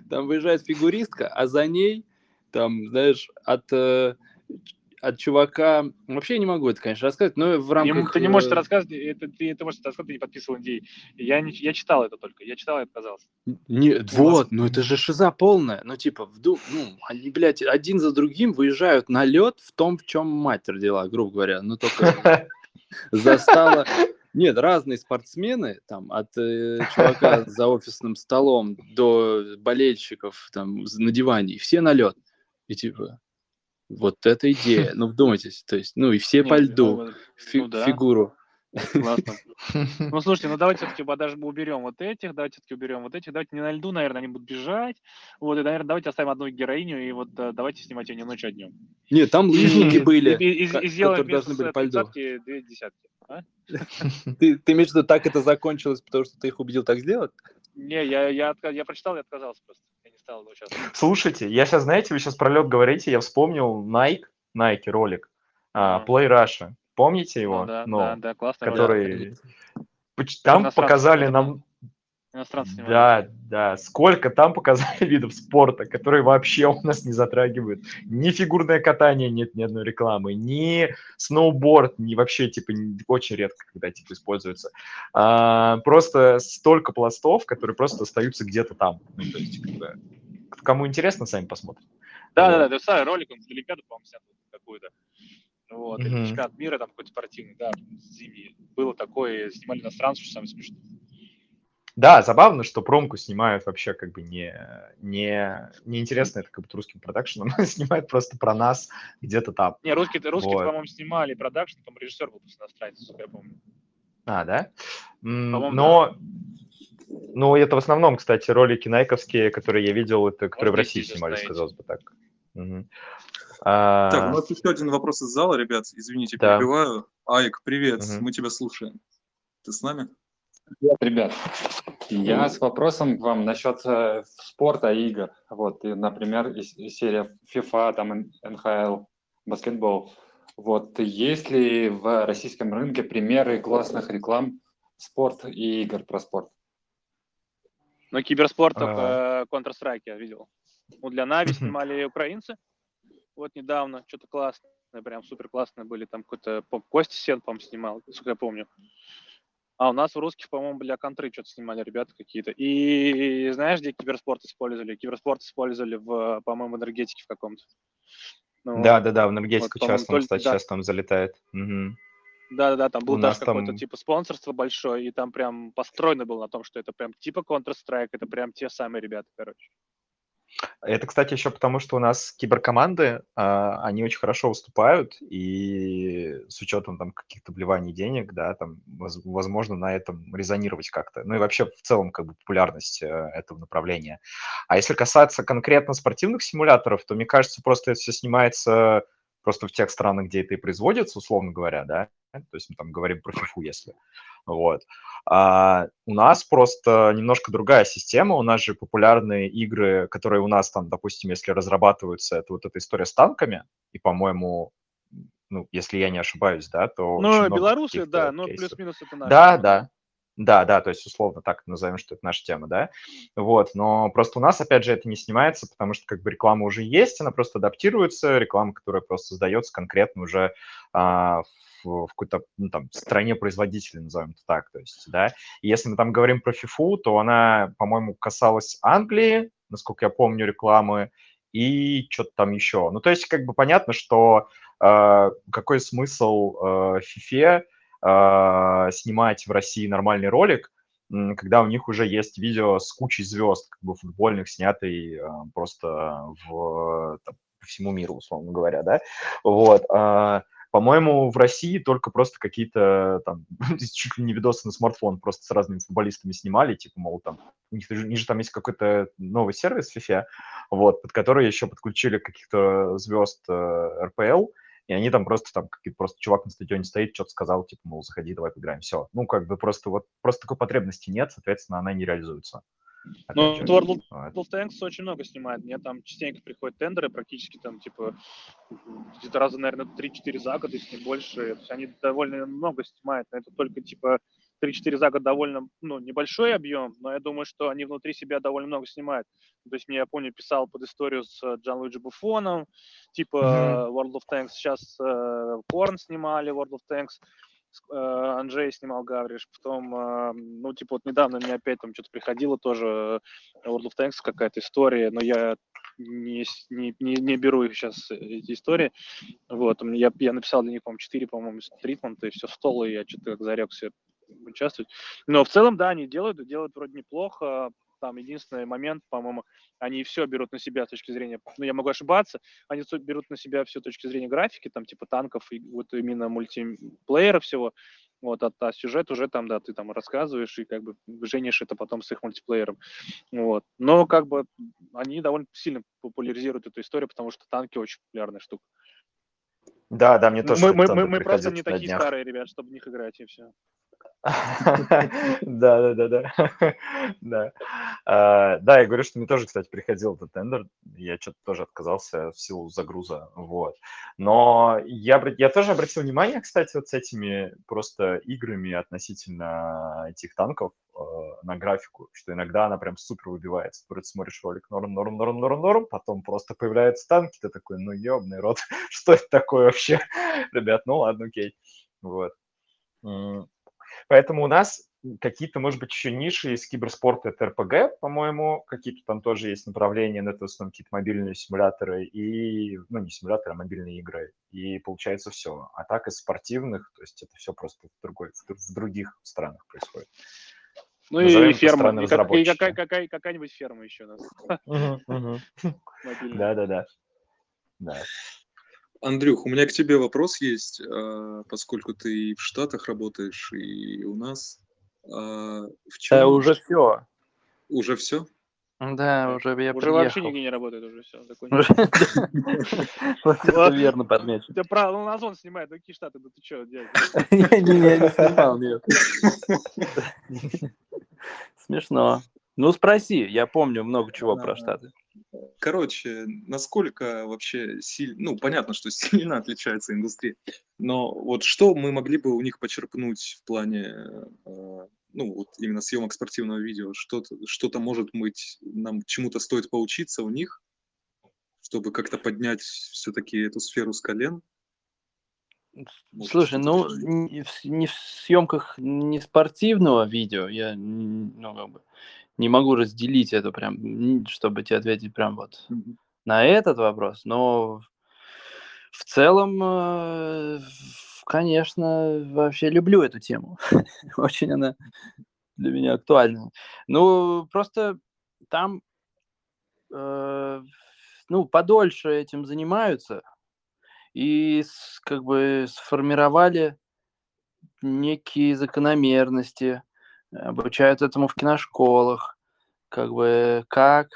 там выезжает фигуристка, а за ней, там, знаешь, от э, от чувака... Вообще не могу это, конечно, рассказать, но в рамках... Ты не можешь э, рассказывать, это, ты, это можешь рассказать, ты не подписывал NDA. Я, не, я читал это только, я читал и отказался. Нет, вот, ну это же шиза полная. Ну типа, вду... ну, они, блядь, один за другим выезжают на лед в том, в чем мать родила, грубо говоря. Ну только застала... Нет, разные спортсмены, там, от э, чувака за офисным столом до болельщиков там на диване, все на лед. И типа, вот эта идея. Ну, вдумайтесь, то есть, ну, и все Нет, по льду ну, фи- ну, да. фигуру. Классно. Ну, слушайте, ну давайте все-таки даже уберем вот этих, давайте все-таки уберем вот этих, давайте не на льду, наверное, они будут бежать, вот, и, наверное, давайте оставим одну героиню, и вот э, давайте снимать ее не ночью, а днем. Нет, там лыжники были, и, и, и сделаем должны были по льду. две десятки. А? Ты, ты имеешь в виду, так это закончилось, потому что ты их убедил так сделать? Не, я, я, я прочитал и отказался просто стал участвовать. Слушайте, я сейчас, знаете, вы сейчас про лед говорите, я вспомнил Nike, Nike ролик, uh, Play Russia. Помните его? Ну, да, ну, да, да, классно. Который... Да. Там показали нам... Иностранцы снимают. Да, да. Сколько там показали видов спорта, которые вообще у нас не затрагивают. Ни фигурное катание нет ни одной рекламы, ни сноуборд, ни вообще, типа, очень редко, когда, типа, используется. А, просто столько пластов, которые просто остаются где-то там. Ну, то есть, бы, кому интересно, сами посмотрят. Да, да, да, ты ставишь ролик, он с Олимпиады, по-моему, вот какую-то. Вот, Мгм. чемпионат мира там какой-то спортивный, да, зимний. Было такое, снимали иностранцев, что самое смешное. Да, забавно, что промку снимают вообще как бы не, не, не интересно, это как бы русским продакшеном, снимают просто про нас где-то там. Не, русские, русские Вот. по-моему, снимали продакшн, там режиссер был просто иностранец, я помню. А, да? По-моему, Но, ну, это в основном, кстати, ролики найковские, которые я видел, это которые в Может, России здесь снимались, остановить. казалось бы так. Так, А, у нас еще один вопрос из зала, ребят. Извините, Да. перебиваю. Айк, привет, Мгм. мы тебя слушаем. Ты с нами? Привет, ребят. Я с вопросом к вам насчет э, спорта и игр. Вот, и, например, серия FIFA, там НХЛ, баскетбол. Вот, есть ли в российском рынке примеры классных реклам спорт и игр про спорт? Но киберспорт А. только Counter-Strike я видел. Ну, для Нави снимали украинцы. Вот недавно, что-то классное, прям супер классные были. Там какой-то Костя Сен, по-моему, снимал, сколько я помню. А у нас в русских, по-моему, для контры что-то снимали ребята какие-то. И знаешь, где киберспорт использовали? Киберспорт использовали в, по-моему, энергетике в каком-то. Ну, Да, да, да, в энергетику по-моему, часто, кстати, да. сейчас там залетает. Мгм. Да, да, да, там был У даже какое-то там- типа спонсорство большое, и там прям построено было на том, что это прям типа Counter-Strike, это прям те самые ребята, короче. Это, кстати, еще потому, что у нас киберкоманды, а, они очень хорошо выступают, и с учетом там каких-то вливаний денег, да, там, воз- возможно, на этом резонировать как-то. Ну и вообще в целом как бы популярность э, этого направления. А если касаться конкретно спортивных симуляторов, то, мне кажется, просто это все снимается просто в тех странах, где это и производится, условно говоря, да, то есть мы там говорим про FIFA, если. Вот. А у нас просто немножко другая система. У нас же популярные игры, которые у нас там, допустим, если разрабатываются, это вот эта история с танками. И, по-моему, ну, если я не ошибаюсь, да, то Ну, белорусы, да, но кейсов. плюс-минус это наши. Да, да. Да, да, то есть условно так назовем, что это наша тема, да. Вот, но просто у нас, опять же, это не снимается, потому что как бы реклама уже есть, она просто адаптируется, реклама, которая просто создается конкретно уже а, в, какой-то, ну, там, стране производителя, назовем это так, то есть, да. И если мы там говорим про FIFA, то она, по-моему, касалась Англии, насколько я помню, рекламы, и что-то там еще. Ну, то есть, как бы понятно, что э, какой смысл э, FIFA э, снимать в России нормальный ролик, когда у них уже есть видео с кучей звезд, как бы футбольных, снятый э, просто в, там, по всему миру, условно говоря, да. Вот. а, По-моему, в России только просто какие-то там чуть ли не видосы на смартфон просто с разными футболистами снимали, типа, мол, там, у них, у них же там есть какой-то новый сервис в FIFA, вот, под который еще подключили каких-то звезд э, РПЛ, и они там просто там, какие просто чувак на стадионе стоит, что-то сказал, типа, мол, заходи, давай поиграем, все. Ну, как бы просто вот, просто такой потребности нет, соответственно, она не реализуется. Вот World of Tanks очень много снимает. Мне там частенько приходят тендеры, практически там, типа, где-то раза, наверное, 3-4 за год, если не больше. То есть они довольно много снимают, но это только, типа, 3-4 за год довольно, ну, небольшой объем, но я думаю, что они внутри себя довольно много снимают. То есть мне, я помню, писал под историю с э, Джан Луиджи Буфоном, типа World of Tanks, сейчас э, Корн снимали World of Tanks, э, Анджей снимал Гавриш, потом, э, ну, типа, вот недавно мне опять там что-то приходило тоже э, World of Tanks какая-то история, но я не, не, не, не беру их сейчас, эти истории. Вот, я, я написал для них, по-моему, 4, по-моему, тритмента, и все, стол, и я что-то как зарекся участвовать. Но в целом, да, они делают, делают вроде неплохо. Там единственный момент, по-моему, они все берут на себя с точки зрения, ну, я могу ошибаться, они берут на себя все с точки зрения графики, там, типа танков и вот именно мультиплеера всего, вот, а, а сюжет уже там, да, ты там рассказываешь и как бы женишь это потом с их мультиплеером, вот. Но как бы они довольно сильно популяризируют эту историю, потому что танки очень популярная штука. Да, да, мне тоже Мы, мы, мы, мы просто не такие днях. старые, ребят, чтобы в них играть, и все. Да, да, да, да. Да. А, Да, я говорю, что мне тоже, кстати, приходил этот тендер. Я что-то тоже отказался в силу загруза. Вот. Но я, я тоже обратил внимание, кстати, вот с этими просто играми относительно этих танков. э, на графику, что иногда она прям супер выбивается. Вроде смотришь ролик норм, норм, норм, норм, норм, потом просто появляются танки, ты такой, ну ебаный рот, что это такое вообще? Ребят, ну ладно, окей. Вот. Поэтому у нас какие-то, может быть, еще ниши из киберспорта, это РПГ, по-моему, какие-то там тоже есть направления, но это в основном какие-то мобильные симуляторы и, ну, не симуляторы, а мобильные игры. И получается все. А так из спортивных, то есть это все просто в, другой, в других странах происходит. Ну Назовем и ферма, и, как, и какая, какая, какая-нибудь ферма еще у нас. Да-да-да. Андрюх, у меня к тебе вопрос есть, а, поскольку ты и в Штатах работаешь, и у нас. А, в чем... Да, уже все. Уже все? Да, уже я Уже вообще нигде не работает, уже все. Вот это верно подмечено. Ты про ну, Озон снимает, ну какие штаты, да ты что, дядя? Не, я не снимал, нет. Смешно. Ну, спроси, я помню много чего про Штаты. Короче, насколько вообще сильно, ну, понятно, что сильно отличается индустрия, но вот что мы могли бы у них почерпнуть в плане, э, ну, вот именно съемок спортивного видео, что-то, что-то может быть, нам чему-то стоит поучиться у них, чтобы как-то поднять все-таки эту сферу с колен? Слушай, ну, не в, не в съемках не спортивного видео, я, ну, как бы, не могу разделить это прям, чтобы тебе ответить прям вот на этот вопрос, но в целом, э, конечно, вообще люблю эту тему. Очень она для меня актуальна. Ну, просто там, э, ну, подольше этим занимаются и как бы сформировали некие закономерности, обучают этому в киношколах, как бы как,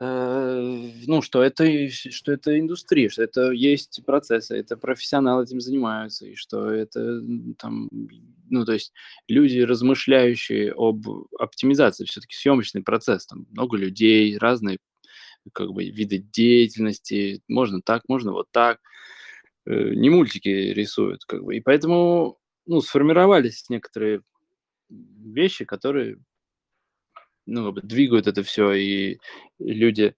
э, ну, что это, что это индустрия, что это есть процессы, это профессионалы этим занимаются, и что это там, ну, то есть люди, размышляющие об оптимизации, все-таки съемочный процесс, там много людей, разные как бы виды деятельности, можно так, можно вот так, э, не мультики рисуют, как бы, и поэтому, ну, сформировались некоторые вещи, которые ну, как бы двигают это все, и люди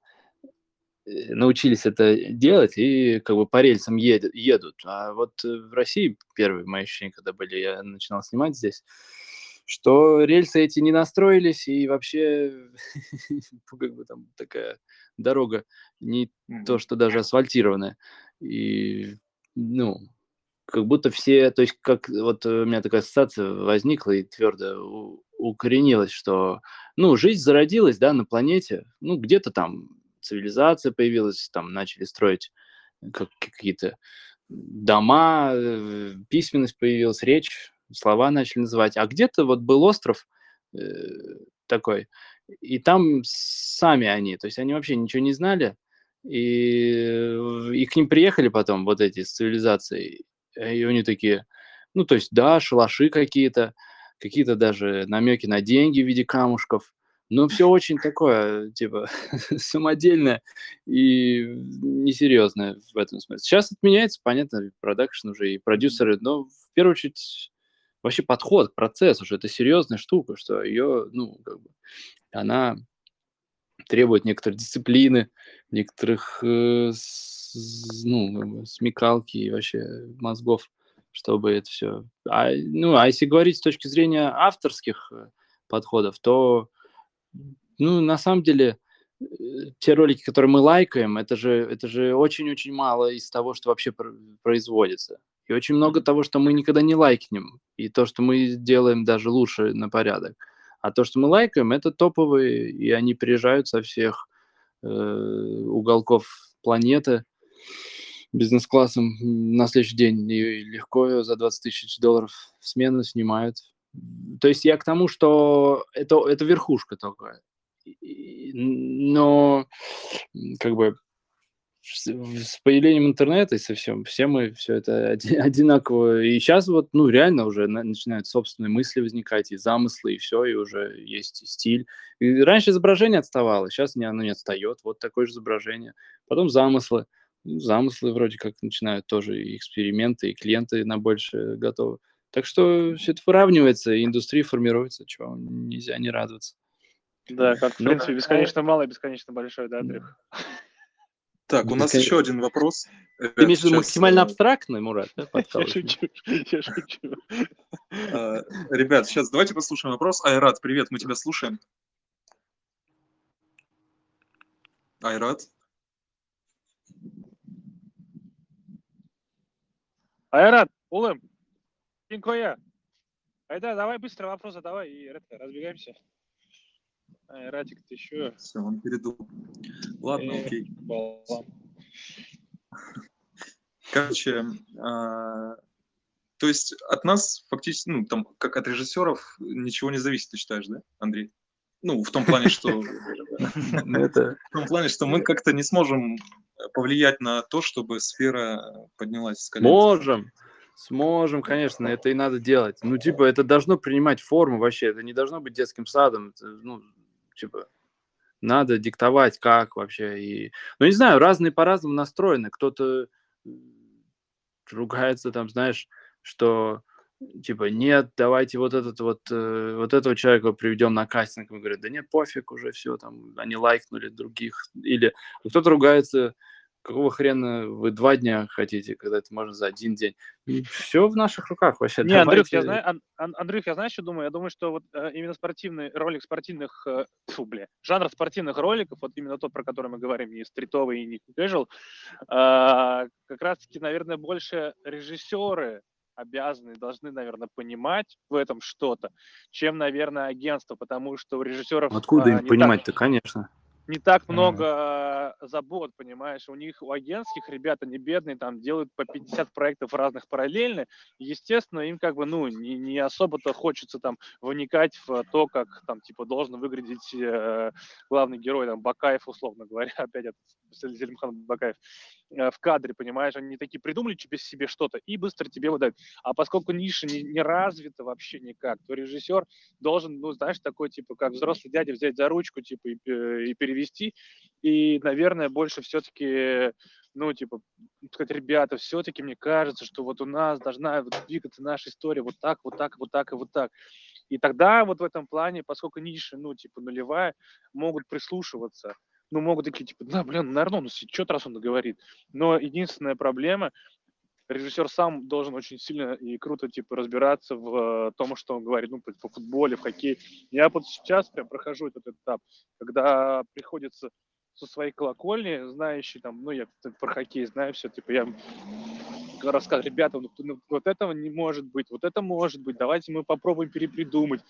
э, научились это делать и как бы по рельсам едет, едут. А вот э, в России первые мои ощущения, когда были, я начинал снимать здесь, что рельсы эти не настроились, и вообще как бы там такая дорога не то, что даже асфальтированная. И, ну, как будто все, то есть как вот у меня такая ассоциация возникла и твердо укоренилась, что, ну, жизнь зародилась, да, на планете, ну, где-то там цивилизация появилась, там начали строить как, какие-то дома, э, письменность появилась, речь, слова начали называть, а где-то вот был остров э, такой, и там сами они, то есть они вообще ничего не знали, и, и к ним приехали потом вот эти с цивилизацией, Э, и они такие, ну, то есть, да, шалаши какие-то, какие-то даже намеки на деньги в виде камушков, но все очень такое, типа, самодельное и несерьезное в этом смысле. Сейчас это меняется, понятно, продакшн уже и продюсеры, но в первую очередь вообще подход процессу, что это серьезная штука, что ее, ну, как бы, она требует некоторой дисциплины, некоторых э, ну, смекалки и вообще мозгов, чтобы это все... А, ну, а если говорить с точки зрения авторских э, подходов, то, ну, на самом деле, э, те ролики, которые мы лайкаем, это же, это же очень-очень мало из того, что вообще производится. И очень много того, что мы никогда не лайкнем. И то, что мы делаем даже лучше на порядок. А то, что мы лайкаем, это топовые, и они приезжают со всех э, уголков планеты бизнес-классом на следующий день и легко за 20 тысяч долларов в смену снимают. То есть я к тому, что это, это верхушка только. Но как бы с появлением интернета и со всем, все мы все это одинаково. И сейчас вот, ну, реально уже начинают собственные мысли возникать, и замыслы, и все, и уже есть стиль. И раньше изображение отставало, сейчас не, оно не отстает. Вот такое же изображение. Потом замыслы. Ну, замыслы вроде как начинают тоже и эксперименты, и клиенты на больше готовы. Так что все это выравнивается, и индустрия формируется, чего нельзя не радоваться. Да, как, в Ну, принципе, бесконечно малый, бесконечно большой, да, Да. Так, у нас Бескон- еще один вопрос. Ты имеешь в виду максимально абстрактный, Мурат, да, Я шучу, я шучу. э, Ребят, сейчас давайте послушаем вопрос. Айрат, привет, мы тебя слушаем. Айрат? Айрат, улым, Кинкоя. Айда, давай быстро вопрос задавай и это, разбегаемся. Айратик, ты еще Все, он передумал. Ладно, Э. окей. балам. Короче, а, то есть от нас фактически, ну, там, как от режиссеров, ничего не зависит, ты считаешь, да, Андрей? Ну, в том плане, что в том плане, что мы как-то не сможем повлиять на то, чтобы сфера поднялась с колен. Можем, сможем, конечно, это и надо делать. Ну, типа, это должно принимать форму вообще, это не должно быть детским садом. это, ну, типа, надо диктовать, как вообще. И... Ну, не знаю, разные по-разному настроены. Кто-то м, ругается, там, знаешь, что типа, нет, давайте вот этот вот, э, вот этого человека приведем на кастинг. Мы говорим, да нет, пофиг уже, все, там, они лайкнули других. Или кто-то ругается, какого хрена вы два дня хотите, когда это можно за один день. Все в наших руках вообще. Не, Андрюх, я знаю, Ан- Ан- Андрюх, я знаю, что думаю? Я думаю, что вот э, именно спортивный ролик спортивных, э, тьфу, бля, жанр спортивных роликов, вот именно тот, про который мы говорим, не стритовый и не casual, а, как раз-таки, наверное, больше режиссеры обязаны, должны, наверное, понимать в этом что-то, чем, наверное, агентство, потому что у режиссеров... Откуда а, им не так- понимать-то, конечно. Не так много э, забот, понимаешь, у них, у агентских ребят, они бедные, там делают по 50 проектов разных параллельно, естественно, им как бы, ну, не, не особо-то хочется там вникать в то, как там, типа, должен выглядеть э, главный герой, там, Бакаев, условно говоря, опять это Зелимхан Бакаев, э, в кадре, понимаешь, они такие придумали тебе себе что-то и быстро тебе выдают. А поскольку ниша не, не развита вообще никак, то режиссер должен, ну, знаешь, такой, типа, как взрослый дядя взять за ручку, типа, и, э, и перевести. И, наверное, больше все-таки, ну, типа, сказать, ребята, все-таки мне кажется, что вот у нас должна двигаться наша история вот так, вот так, вот так и вот так. И тогда вот в этом плане, поскольку ниша, ну, типа, нулевая, могут прислушиваться. Ну, могут такие, типа, да, блин, наверное, он что-то раз он говорит. Но единственная проблема, режиссер сам должен очень сильно и круто типа разбираться в э, том, что он говорит, ну, по, футболе, в хоккее. Я вот сейчас прям прохожу этот этап, когда приходится со своей колокольни, знающий там, ну, я про хоккей знаю все, типа, я рассказываю, ребята, ну, ну, вот этого не может быть, вот это может быть, давайте мы попробуем перепридумать.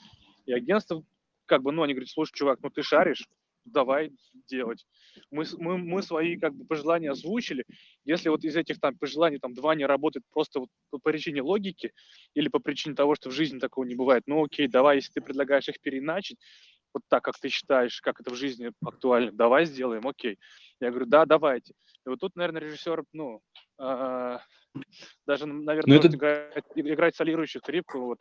И агентство, как бы, ну, они говорят, слушай, чувак, ну, ты шаришь, давай делать. Мы, мы, мы свои, как бы, пожелания озвучили, если вот из этих там пожеланий там два не работает просто вот по причине логики или по причине того, что в жизни такого не бывает, ну окей, давай, если ты предлагаешь их переначить, вот так, как ты считаешь, как это в жизни актуально, давай сделаем, окей. Я говорю, да, давайте. И вот тут, наверное, режиссер, ну, а, даже, наверное, Ну, это- играть, играть солирующую скрипку вот,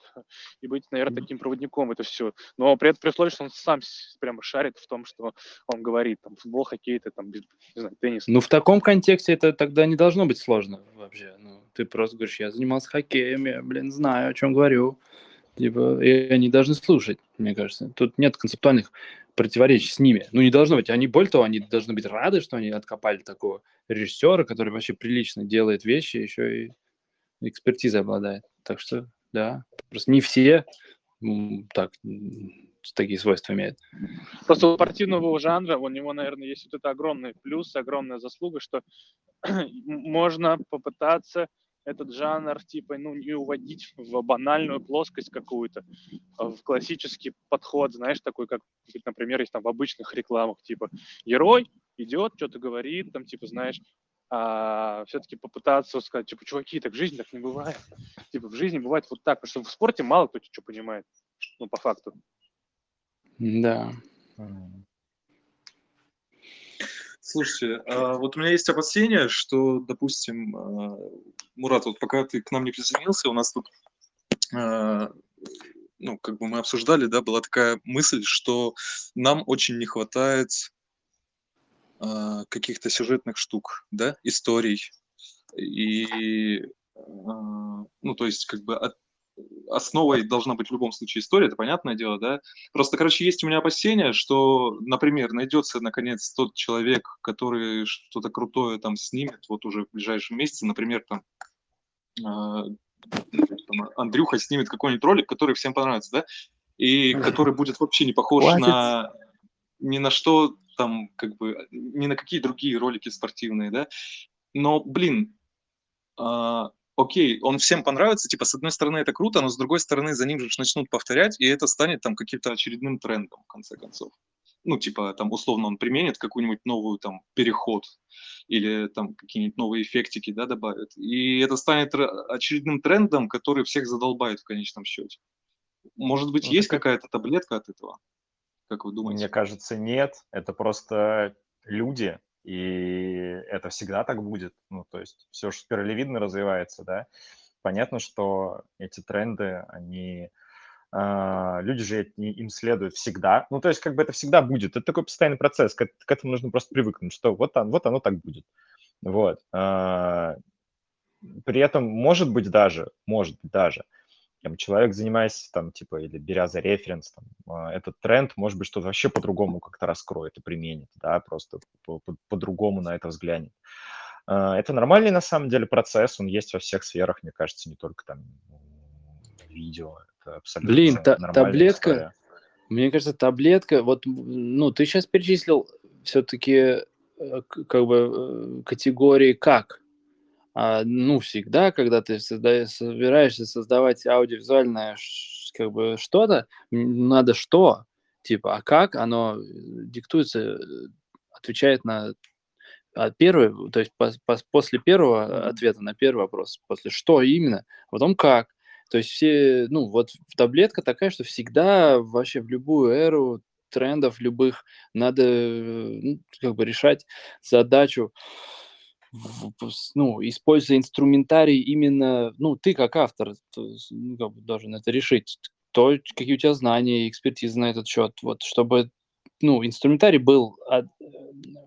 и быть, наверное, таким проводником, это все. Но при, этом- при условии, что он сам прямо шарит в том, что он говорит, там, футбол, хоккей, это, там, не знаю, теннис. Ну, в таком контексте это тогда не должно быть сложно вообще. Ну, ты просто говоришь, я занимался хоккеем, я, блин, знаю, о чем говорю. Типа, и они должны слушать, мне кажется. Тут нет концептуальных противоречий с ними. Ну, не должно быть. Они, более того, они должны быть рады, что они откопали такого режиссера, который вообще прилично делает вещи, еще и экспертизой обладает. Так что, да, просто не все так, такие свойства имеют. Просто у спортивного жанра у него, наверное, есть вот это огромный плюс, огромная заслуга, что можно попытаться этот жанр типа ну не уводить в банальную плоскость какую-то, а в классический подход, знаешь, такой как, например, есть там в обычных рекламах, типа герой идет, что-то говорит, там типа знаешь, а все-таки попытаться сказать, типа, чуваки, так в жизни так не бывает. Типа, в жизни бывает вот так, потому что в спорте мало кто что понимает, ну, по факту. Да. Слушайте, а вот у меня есть опасение, что, допустим, а, Мурат, вот пока ты к нам не присоединился, у нас тут, а, ну, как бы мы обсуждали, да, была такая мысль, что нам очень не хватает каких-то сюжетных штук, да, историй. И, ну, то есть, как бы от основой должна быть в любом случае история, это понятное дело, да. Просто, короче, есть у меня опасения, что, например, найдется наконец тот человек, который что-то крутое там снимет вот уже в ближайшем месяце, например, там, там Андрюха снимет какой-нибудь ролик, который всем понравится, да, и который будет вообще не похож Хватит. на ни на что там, как бы, ни на какие другие ролики спортивные, да. Но, блин, а, окей, он всем понравится, типа, с одной стороны это круто, но с другой стороны за ним же начнут повторять, и это станет там каким-то очередным трендом, в конце концов. Ну, типа, там, условно, он применит какую-нибудь новую, там, переход или там какие-нибудь новые эффектики, да, добавит. И это станет очередным трендом, который всех задолбает в конечном счете. Может быть, Ну, есть так какая-то таблетка от этого? Как вы Мне думаете? кажется, нет. Это просто люди, и это всегда так будет. Ну, то есть все же спиралевидно развивается, да. Понятно, что эти тренды, они... а, люди же им следуют всегда. Ну, то есть как бы это всегда будет. Это такой постоянный процесс. К, этому нужно просто привыкнуть, что вот, он- вот оно так будет. Вот. А, при этом, может быть даже, может быть даже, там, человек, занимаясь там, типа, или беря за референс, там, а, этот тренд, может быть, что-то вообще по-другому как-то раскроет и применит, да, просто по- по- по-другому на это взглянет. А, Это нормальный, на самом деле, процесс, он есть во всех сферах, мне кажется, не только там видео, это абсолютно Блин, та- таблетка, история. Мне кажется, таблетка, вот, ну, ты сейчас перечислил все-таки как бы э, категории как. А, ну, всегда, когда ты созда- собираешься создавать аудиовизуальное как бы что-то, надо что? Типа, а как оно э, диктуется, э, отвечает на а первый, то есть пос- пос- после первого Мгм. ответа на первый вопрос, после что именно, а потом как. То есть все, ну вот таблетка такая, что всегда вообще в любую эру трендов любых надо э, ну, как бы решать задачу, ну, используя инструментарий именно, ну, ты как автор ну, должен это решить, то, какие у тебя знания и экспертиза на этот счет, вот, чтобы ну, инструментарий был, от- э,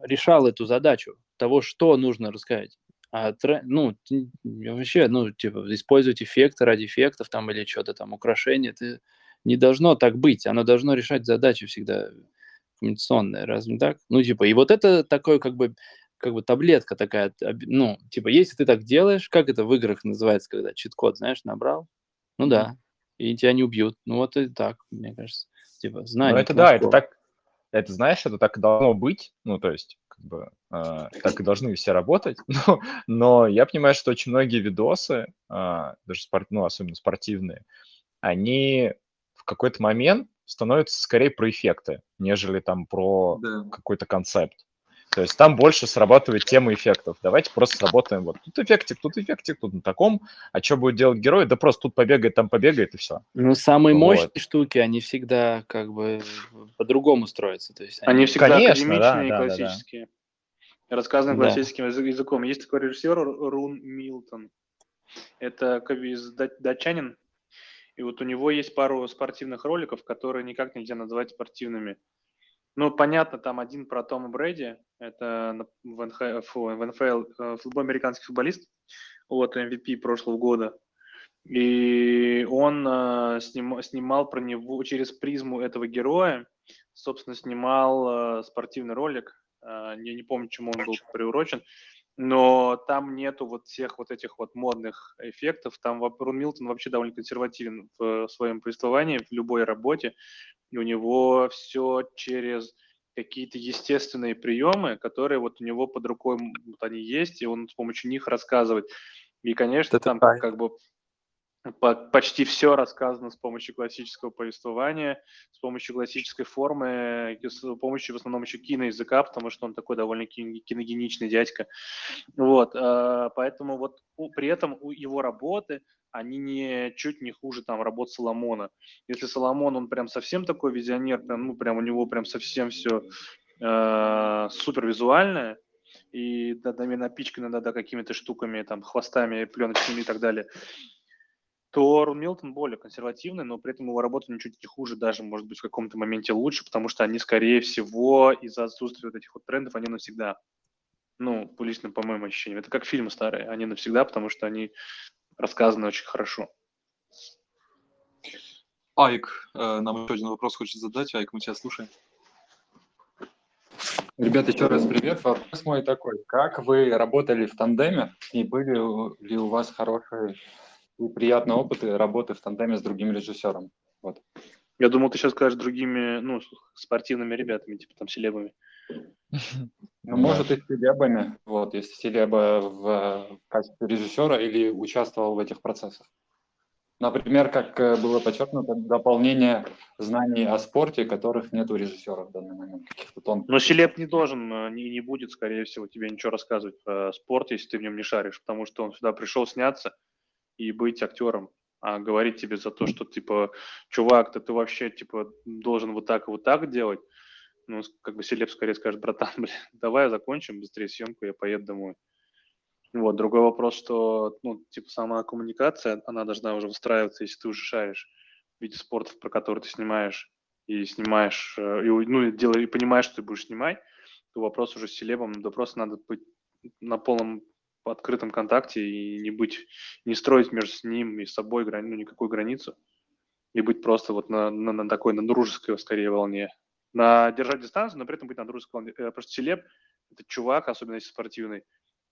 решал эту задачу того, что нужно рассказать. А ну, вообще, ну, типа, использовать эффекты ради эффектов там или что-то там, украшения, это не должно так быть. Оно должно решать задачи всегда коммуникационные, разве не так? Ну, типа, и вот это такой, как бы, как бы таблетка такая, ну, типа, если ты так делаешь, как это в играх называется, когда чит-код, знаешь, набрал? Ну да, и тебя не убьют. Ну вот и так, мне кажется. Типа, Ну, знание это да, это так, это знаешь, это так и должно быть, ну, то есть, как бы, а, так и должны все работать, но, но я понимаю, что очень многие видосы, а, даже спорт, ну, особенно спортивные, они в какой-то момент становятся скорее про эффекты, нежели там про Да. какой-то концепт. То есть там больше срабатывает тема эффектов. Давайте просто сработаем вот тут эффектик, тут эффектик, тут на таком. А что будет делать герой? Да просто тут побегает, там побегает и все. Ну, самые Вот. мощные штуки, они всегда как бы по-другому строятся. То есть Они всегда Конечно, да, академичные и да, да, да. классические. Рассказаны Да. классическим язы- языком. Есть такой режиссер Рун Милтон. Это как бы да- датчанин. И вот у него есть пару спортивных роликов, которые никак нельзя назвать спортивными. Ну, понятно, там один про Тома Брэди, это в НХ в НФЛ, э, футбол американский футболист, вот, MVP прошлого года. И он э, сним- снимал про него через призму этого героя, собственно, снимал э, спортивный ролик. Э, я не помню, чему он был приурочен, но там нету вот всех вот этих вот модных эффектов. Там Рон Милтон вообще довольно консервативен в своем повествовании, в любой работе. И у него все через какие-то естественные приемы, которые вот у него под рукой вот они есть, и он с помощью них рассказывает. И, конечно, Это там кайф. как бы почти все рассказано с помощью классического повествования, с помощью классической формы, с помощью в основном еще киноязыка, потому что он такой довольно кин- киногеничный дядька. Вот, э, поэтому вот при этом у его работы, они не чуть не хуже там работ Соломона. Если Соломон, он прям совсем такой визионер, прям, ну прям у него прям совсем все супер визуальное, и да, напичкано да, да, какими-то штуками, там, хвостами, пленочными и так далее, то Рон Милтон более консервативный, но при этом его работа ничуть не хуже, даже, может быть, в каком-то моменте лучше, потому что они, скорее всего, из-за отсутствия вот этих вот трендов, они навсегда. Ну, по лично, по моим ощущениям. Это как фильмы старые, они навсегда, потому что они рассказаны очень хорошо. Айк э, нам еще один вопрос хочет задать. Айк, мы тебя слушаем. Ребята, еще раз привет. Вопрос мой такой. Как вы работали в тандеме и были ли у вас хорошие и приятные опыты работы в тандеме с другим режиссером? Вот. Я думал, ты сейчас скажешь другими, ну, спортивными ребятами, типа там селебами. Ну, может, и с селебами, вот, если селеба в качестве режиссера или участвовал в этих процессах. Например, как э, было подчеркнуто, дополнение знаний о спорте, которых нет у режиссера в данный момент. Но Селеп не должен, э, не, не будет, скорее всего, тебе ничего рассказывать про спорт, если ты в нем не шаришь, потому что он сюда пришел сняться и быть актером, а говорить тебе за то, что, типа, чувак, да ты вообще, типа, должен вот так и вот так делать, ну, как бы Селеп скорее скажет, братан, блин, давай закончим быстрее съемку, я поеду домой. Вот, другой вопрос, что, ну, типа, сама коммуникация, она должна уже выстраиваться, если ты уже шаришь в виде спортов, про которые ты снимаешь, и снимаешь, э, и, ну, делаешь, и понимаешь, что ты будешь снимать, то вопрос уже с селебом, да просто надо быть на полном открытом контакте и не быть, не строить между ним и собой ну, никакой границу, и быть просто вот на, на, на такой, на дружеской, скорее, волне. На держать дистанцию, но при этом быть на дружеской волне. Э, просто селеб – это чувак, особенно если спортивный,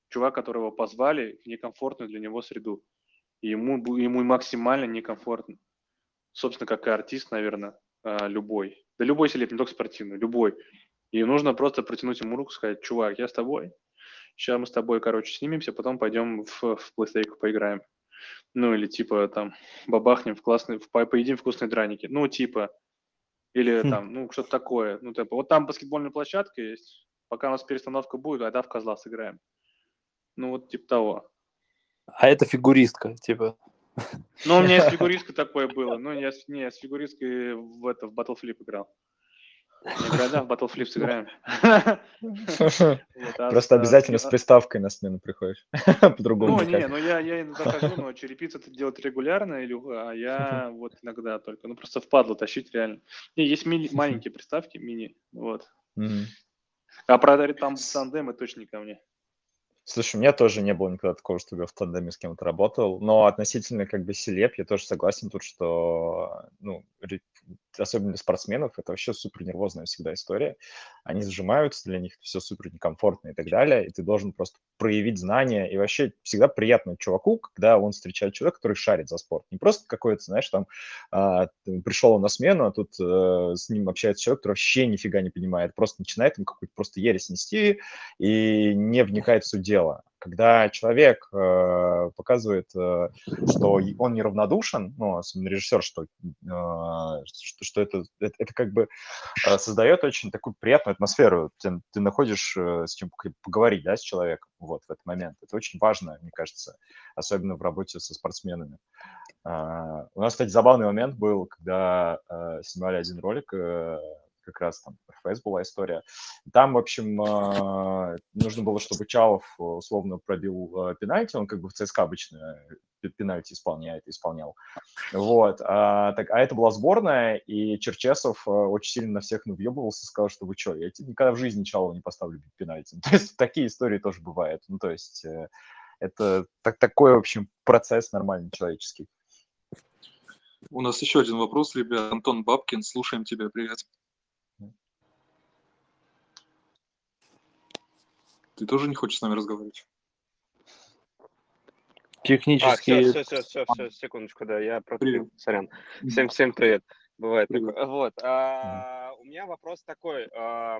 чувак, которого позвали в некомфортную для него среду. И ему, ему максимально некомфортно. Собственно, как и артист, наверное, а, любой. Да любой селеп, не только спортивный, любой. И нужно просто протянуть ему руку, сказать, чувак, я с тобой. Сейчас мы с тобой, короче, снимемся, потом пойдем в, в PlayStation поиграем. Ну, или типа там бабахнем в классный, в, поедим вкусные драники. Ну, типа, или хм. там, ну, что-то такое. Ну, типа, вот там баскетбольная площадка есть. Пока у нас перестановка будет, тогда в козла сыграем. Ну, вот типа того. А это фигуристка, типа. Ну, у меня с фигуристкой такое было. Ну, я, не, я с фигуристкой в, это, в Battleflip играл. Не да, в Battleflip сыграем. А Просто обязательно с приставкой на смену приходишь. По-другому. Ну, не, ну я, иногда хожу, но черепица это делать регулярно, а я вот иногда только. Ну, просто впадло тащить реально. Не, есть маленькие приставки, мини, вот. А про там тандемы точно не ко мне. Слушай, у меня тоже не было никогда такого, чтобы я в тандеме с кем-то работал, но относительно как бы селеп я тоже согласен тут, что, ну, особенно для спортсменов, это вообще супер нервозная всегда история. Они сжимаются, для них все супер некомфортно и так далее, и ты должен просто проявить знания. И вообще всегда приятно чуваку, когда он встречает человека, который шарит за спорт. Не просто какой-то, знаешь, там а, пришел он на смену, а тут а, с ним общается человек, который вообще нифига не понимает, просто начинает ему какую-то просто ересь нести и не вникает в суть дела когда человек э, показывает, э, что он неравнодушен, ну, особенно режиссер, что, э, что, что это, это, это как бы э, создает очень такую приятную атмосферу. Ты, ты находишь э, с чем поговорить, да, с человеком вот в этот момент. Это очень важно, мне кажется, особенно в работе со спортсменами. Uh, у нас, кстати, забавный момент был, когда uh, снимали один ролик, uh, как раз там РФС была история. Там, в общем, а, нужно было, чтобы Чалов условно пробил а, пенальти, он как бы в ЦСКА обычно пенальти исполняет, исполнял. Вот. А, так, а это была сборная, и Черчесов очень сильно на всех навъебывался, сказал, что вы что, я никогда в жизни Чалова не поставлю пенальти. То есть такие истории тоже бывают. Ну, то есть э, это так, такой, в общем, процесс нормальный человеческий. У нас еще один вопрос, ребят. Антон Бабкин, слушаем тебя, привет. Ты тоже не хочешь с нами разговаривать? Технические... А, все, все, все, все, секундочку, да, я пропил, сорян. Всем, всем привет. Бывает привет. такое. Вот, а, у меня вопрос такой. А,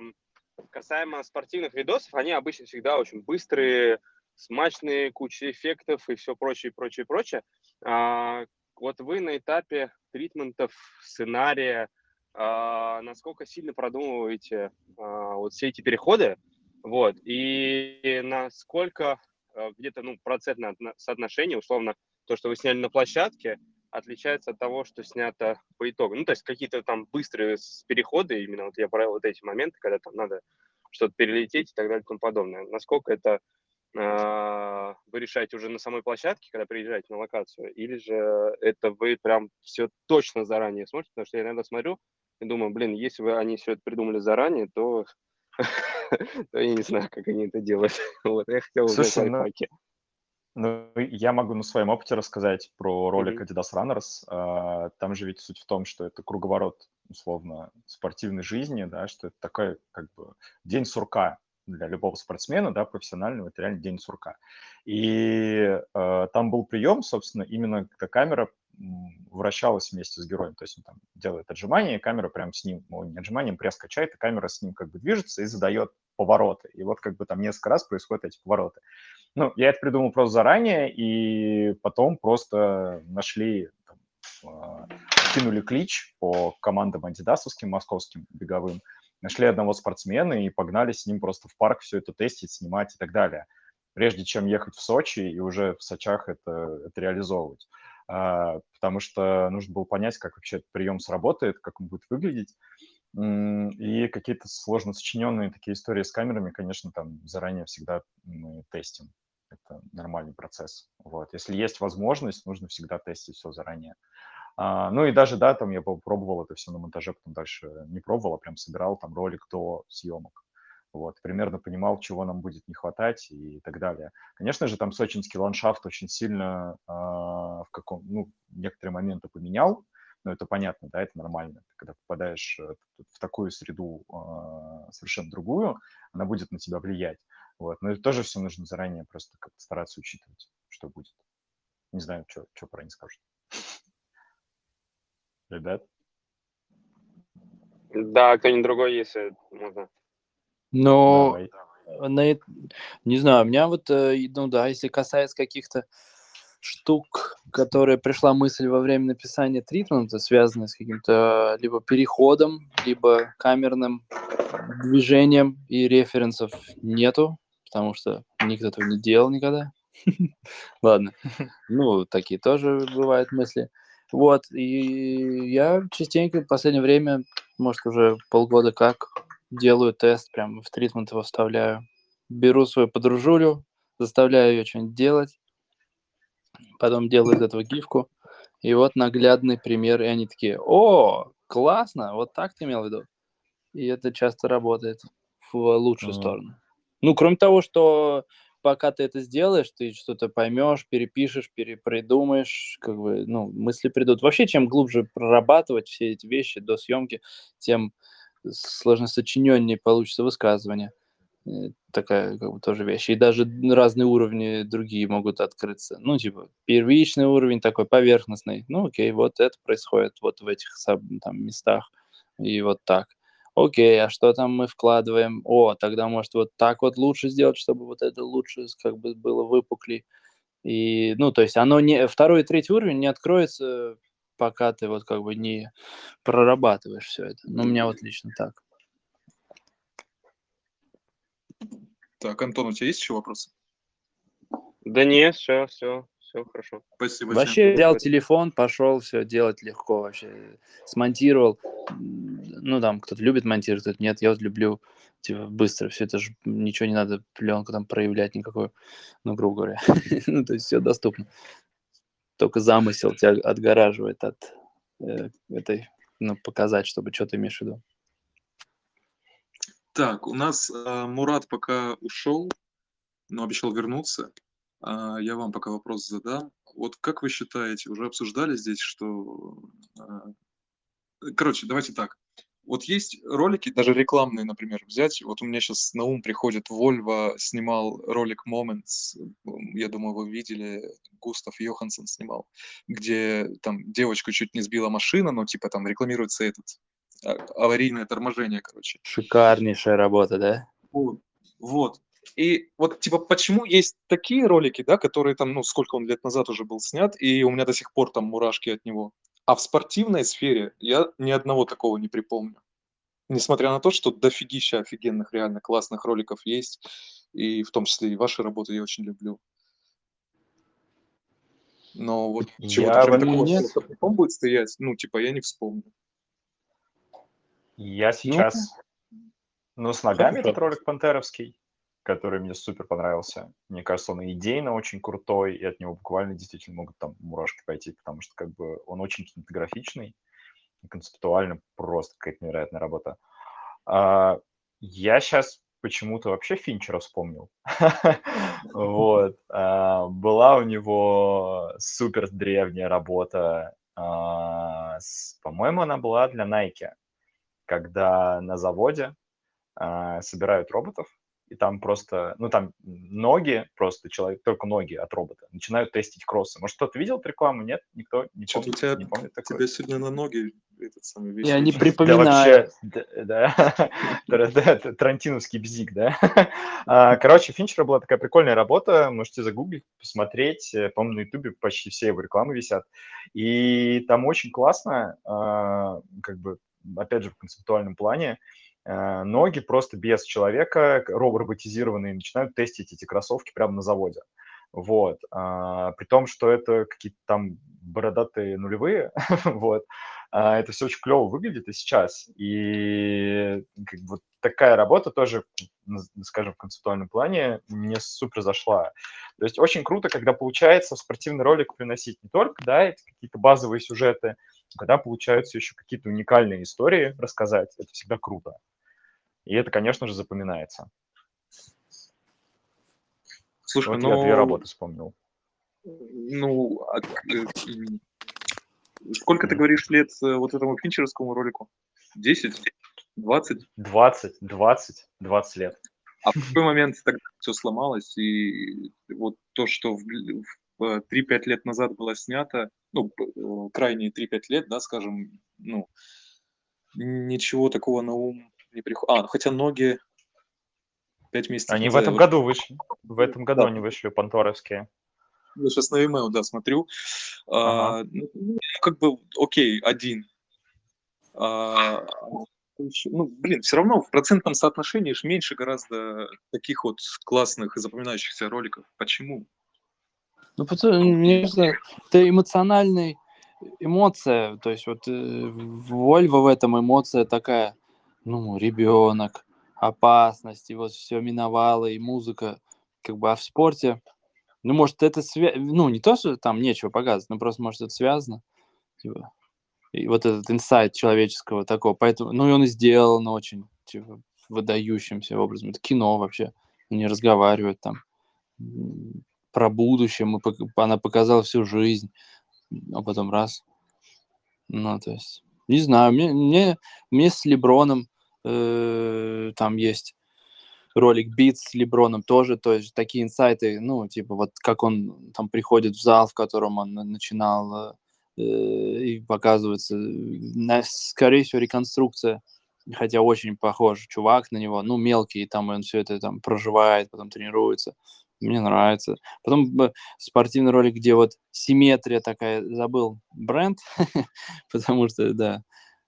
касаемо спортивных видосов, они обычно всегда очень быстрые, смачные, куча эффектов и все прочее, прочее, прочее. А, вот вы на этапе тритментов, сценария, а, насколько сильно продумываете а, вот все эти переходы, вот. И насколько э, где-то ну, процентное соотношение, условно, то, что вы сняли на площадке, отличается от того, что снято по итогу. Ну, то есть какие-то там быстрые переходы, именно вот я брал вот эти моменты, когда там надо что-то перелететь и так далее и тому подобное. Насколько это э, вы решаете уже на самой площадке, когда приезжаете на локацию, или же это вы прям все точно заранее смотрите, потому что я иногда смотрю и думаю, блин, если вы они все это придумали заранее, то то я не знаю, как они это делают. Вот, я хотел узнать Слушай, ну, Ну, я могу на своем опыте рассказать про ролик mm-hmm. Adidas Runners. А, там же ведь суть в том, что это круговорот, условно, спортивной жизни, да, что это такой, как бы, день сурка для любого спортсмена, да, профессионального, это реально день сурка. И э, там был прием, собственно, именно когда камера вращалась вместе с героем, то есть он там делает отжимание, камера прям с ним, ну, не отжиманием, пресс качает, и камера с ним как бы движется и задает повороты. И вот как бы там несколько раз происходят эти повороты. Ну, я это придумал просто заранее, и потом просто нашли, там, э, кинули клич по командам антидасовским, московским беговым, нашли одного спортсмена и погнали с ним просто в парк все это тестить, снимать и так далее, прежде чем ехать в Сочи и уже в Сочах это, это реализовывать. А, потому что нужно было понять, как вообще этот прием сработает, как он будет выглядеть. И какие-то сложно сочиненные такие истории с камерами, конечно, там заранее всегда мы тестим это нормальный процесс. Вот. Если есть возможность, нужно всегда тестить все заранее. А, ну и даже, да, там я пробовал это все на монтаже, потом дальше не пробовал, а прям собирал там ролик до съемок. Вот, примерно понимал, чего нам будет не хватать и так далее. Конечно же, там сочинский ландшафт очень сильно а, в каком, ну, некоторые моменты поменял, но это понятно, да, это нормально. Ты, когда попадаешь э, в такую среду а, совершенно другую, она будет на тебя влиять. Вот. Но это тоже все нужно заранее просто как-то стараться учитывать, что будет. Не знаю, что, что про них скажут. Ребят? Да, кто-нибудь другой, если можно. Ну, на, не знаю, у меня вот, э, ну да, если касается каких-то штук, которые пришла мысль во время написания тритмента, связанная с каким-то либо переходом, либо камерным движением, и референсов нету потому что никто этого не делал никогда. Ладно. Ну, такие тоже бывают мысли. Вот, и я частенько в последнее время, может, уже полгода как, делаю тест, прям в тритмент его вставляю. Беру свою подружулю, заставляю ее что-нибудь делать, потом делаю из этого гифку, и вот наглядный пример, и они такие, о, классно, вот так ты имел в виду. И это часто работает в лучшую mm-hmm. сторону. Ну, кроме того, что пока ты это сделаешь, ты что-то поймешь, перепишешь, перепридумаешь, как бы, ну, мысли придут. Вообще, чем глубже прорабатывать все эти вещи до съемки, тем сложносочиненнее получится высказывание. Э, такая как бы тоже вещь. И даже разные уровни другие могут открыться. Ну, типа, первичный уровень такой поверхностный. Ну, окей, вот это происходит вот в этих там местах. И вот так окей, а что там мы вкладываем? О, тогда, может, вот так вот лучше сделать, чтобы вот это лучше как бы было выпуклей. И, ну, то есть оно не, второй и третий уровень не откроется, пока ты вот как бы не прорабатываешь все это. Ну, у меня вот лично так. Так, Антон, у тебя есть еще вопросы? Да нет, все, все, все хорошо. Спасибо. Вообще всем. взял телефон, пошел все делать легко вообще. Смонтировал. Ну, там кто-то любит монтировать, кто-то нет. Я вот люблю типа, быстро все это же ничего не надо пленку там проявлять никакую, ну, грубо говоря. ну, то есть все доступно. Только замысел тебя отгораживает от э, этой, ну, показать, чтобы что ты имеешь в виду. Так, у нас э, Мурат пока ушел, но обещал вернуться. А, я вам пока вопрос задам. Вот как вы считаете, уже обсуждали здесь, что... А, короче, давайте так. Вот есть ролики, даже рекламные, например, взять. Вот у меня сейчас на ум приходит Volvo снимал ролик Moments. Я думаю, вы видели, Густав Йоханссон снимал, где там девочку чуть не сбила машина, но типа там рекламируется этот а, аварийное торможение, короче. Шикарнейшая работа, да? Вот. вот. И вот, типа, почему есть такие ролики, да, которые там, ну, сколько он лет назад уже был снят, и у меня до сих пор там мурашки от него. А в спортивной сфере я ни одного такого не припомню. Несмотря на то, что дофигища офигенных, реально классных роликов есть, и в том числе и ваши работы я очень люблю. Но вот чего-то прям такого, нет. потом будет стоять, ну, типа, я не вспомню. Я сейчас... Ну, ну с ногами этот ролик пантеровский который мне супер понравился. Мне кажется, он идейно очень крутой, и от него буквально действительно могут там мурашки пойти, потому что как бы он очень кинематографичный, концептуально просто какая-то невероятная работа. А, я сейчас почему-то вообще Финчера вспомнил. Вот. А, была у него супер древняя работа, а, по-моему, она была для Nike, когда на заводе а, собирают роботов, и там просто, ну, там ноги, просто человек, только ноги от робота, начинают тестить кроссы. Может, кто-то видел эту рекламу? Нет? Никто не Что-то помнит? тебя, Не помнит такое? тебя сегодня на ноги этот самый весь Я не вечер. Да припоминаю. вообще, да, да, Тарантиновский бзик, да. А, Короче, Финчера была такая прикольная работа, можете загуглить, посмотреть, по-моему, на Ютубе почти все его рекламы висят. И там очень классно, а, как бы, опять же, в концептуальном плане, ноги просто без человека, роботизированные, начинают тестить эти кроссовки прямо на заводе. Вот. А, При том, что это какие-то там бородатые нулевые, вот, а, это все очень клево выглядит и сейчас. И как бы такая работа тоже, скажем, в концептуальном плане мне супер зашла. То есть очень круто, когда получается в спортивный ролик приносить не только, да, эти какие-то базовые сюжеты, когда получаются еще какие-то уникальные истории рассказать, это всегда круто. И это, конечно же, запоминается. Слушай, Вот я две ну, работы вспомнил. ну, а, э, сколько ты говоришь лет э, вот этому финчеровскому ролику? 10? 20? 20, 20, 20 лет. А в какой момент тогда все сломалось, и вот то, что в, в, э, 3-5 лет назад было снято, ну, э, крайние 3-5 лет, да, скажем, ну, ничего такого на ум не приходит. А, хотя ноги 5 месяцев Они в назад этом году вышли. В этом году Да. они вышли, панторовские. Я сейчас на Vimeo, да, смотрю. Ага. А, ну, ну, как бы, окей, один. А, ну, блин, все равно в процентном соотношении ж меньше гораздо таких вот классных и запоминающихся роликов. Почему? Ну, потому, мне кажется, это эмоциональный эмоция, то есть вот э, Вольва в этом эмоция такая, ну, ребенок, опасность, и вот все миновало, и музыка, как бы, а в спорте, ну, может, это связано, ну, не то, что там нечего показывать, но просто, может, это связано, типа, и вот этот инсайт человеческого такого, поэтому, ну, и он и сделан очень, типа, выдающимся образом, это кино вообще, не разговаривают там, про будущее, мы, она показала всю жизнь, а потом раз. Ну, то есть, не знаю, мне, мне, мне с Леброном э, там есть ролик Бит с Леброном тоже, то есть такие инсайты, ну, типа вот как он там приходит в зал, в котором он на- начинал, э, и показывается, на- скорее всего, реконструкция, хотя очень похож чувак на него, ну, мелкий, там он все это там проживает, потом тренируется, мне нравится. Потом б- спортивный ролик, где вот симметрия такая, забыл бренд, потому что, да,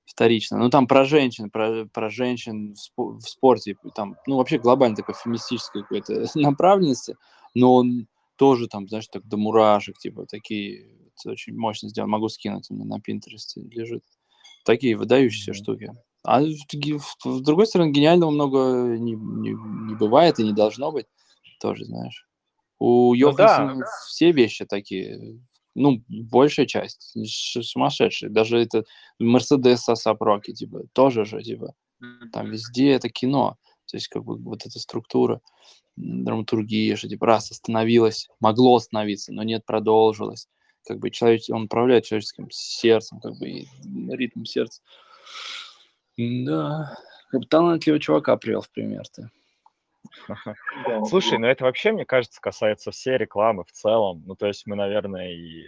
вторично. Ну, там про женщин, про, про женщин в, спо- в спорте, там, ну, вообще глобально такой феминистической какой-то направленности, но он тоже там, знаешь, так до мурашек, типа, такие, очень мощно сделано. Могу скинуть, у меня на Пинтересте лежит. Такие выдающиеся Мгм. штуки. А в- с другой стороны, гениального много не, не, не бывает и не должно быть, тоже, знаешь. У Ну да. Йоханссона все вещи такие, ну, большая часть, сумасшедшие. Даже это Мерседес Сапроки, типа, тоже же, типа, там везде это кино. То есть, как бы, вот эта структура, драматургия, что, типа, раз остановилась, могло остановиться, но нет, продолжилось. Как бы человек, он управляет человеческим сердцем, как бы, и ритм сердца. Да, как бы талантливого чувака привел в пример ты. Слушай, ну это вообще, мне кажется, касается всей рекламы в целом. Ну, то есть мы, наверное, и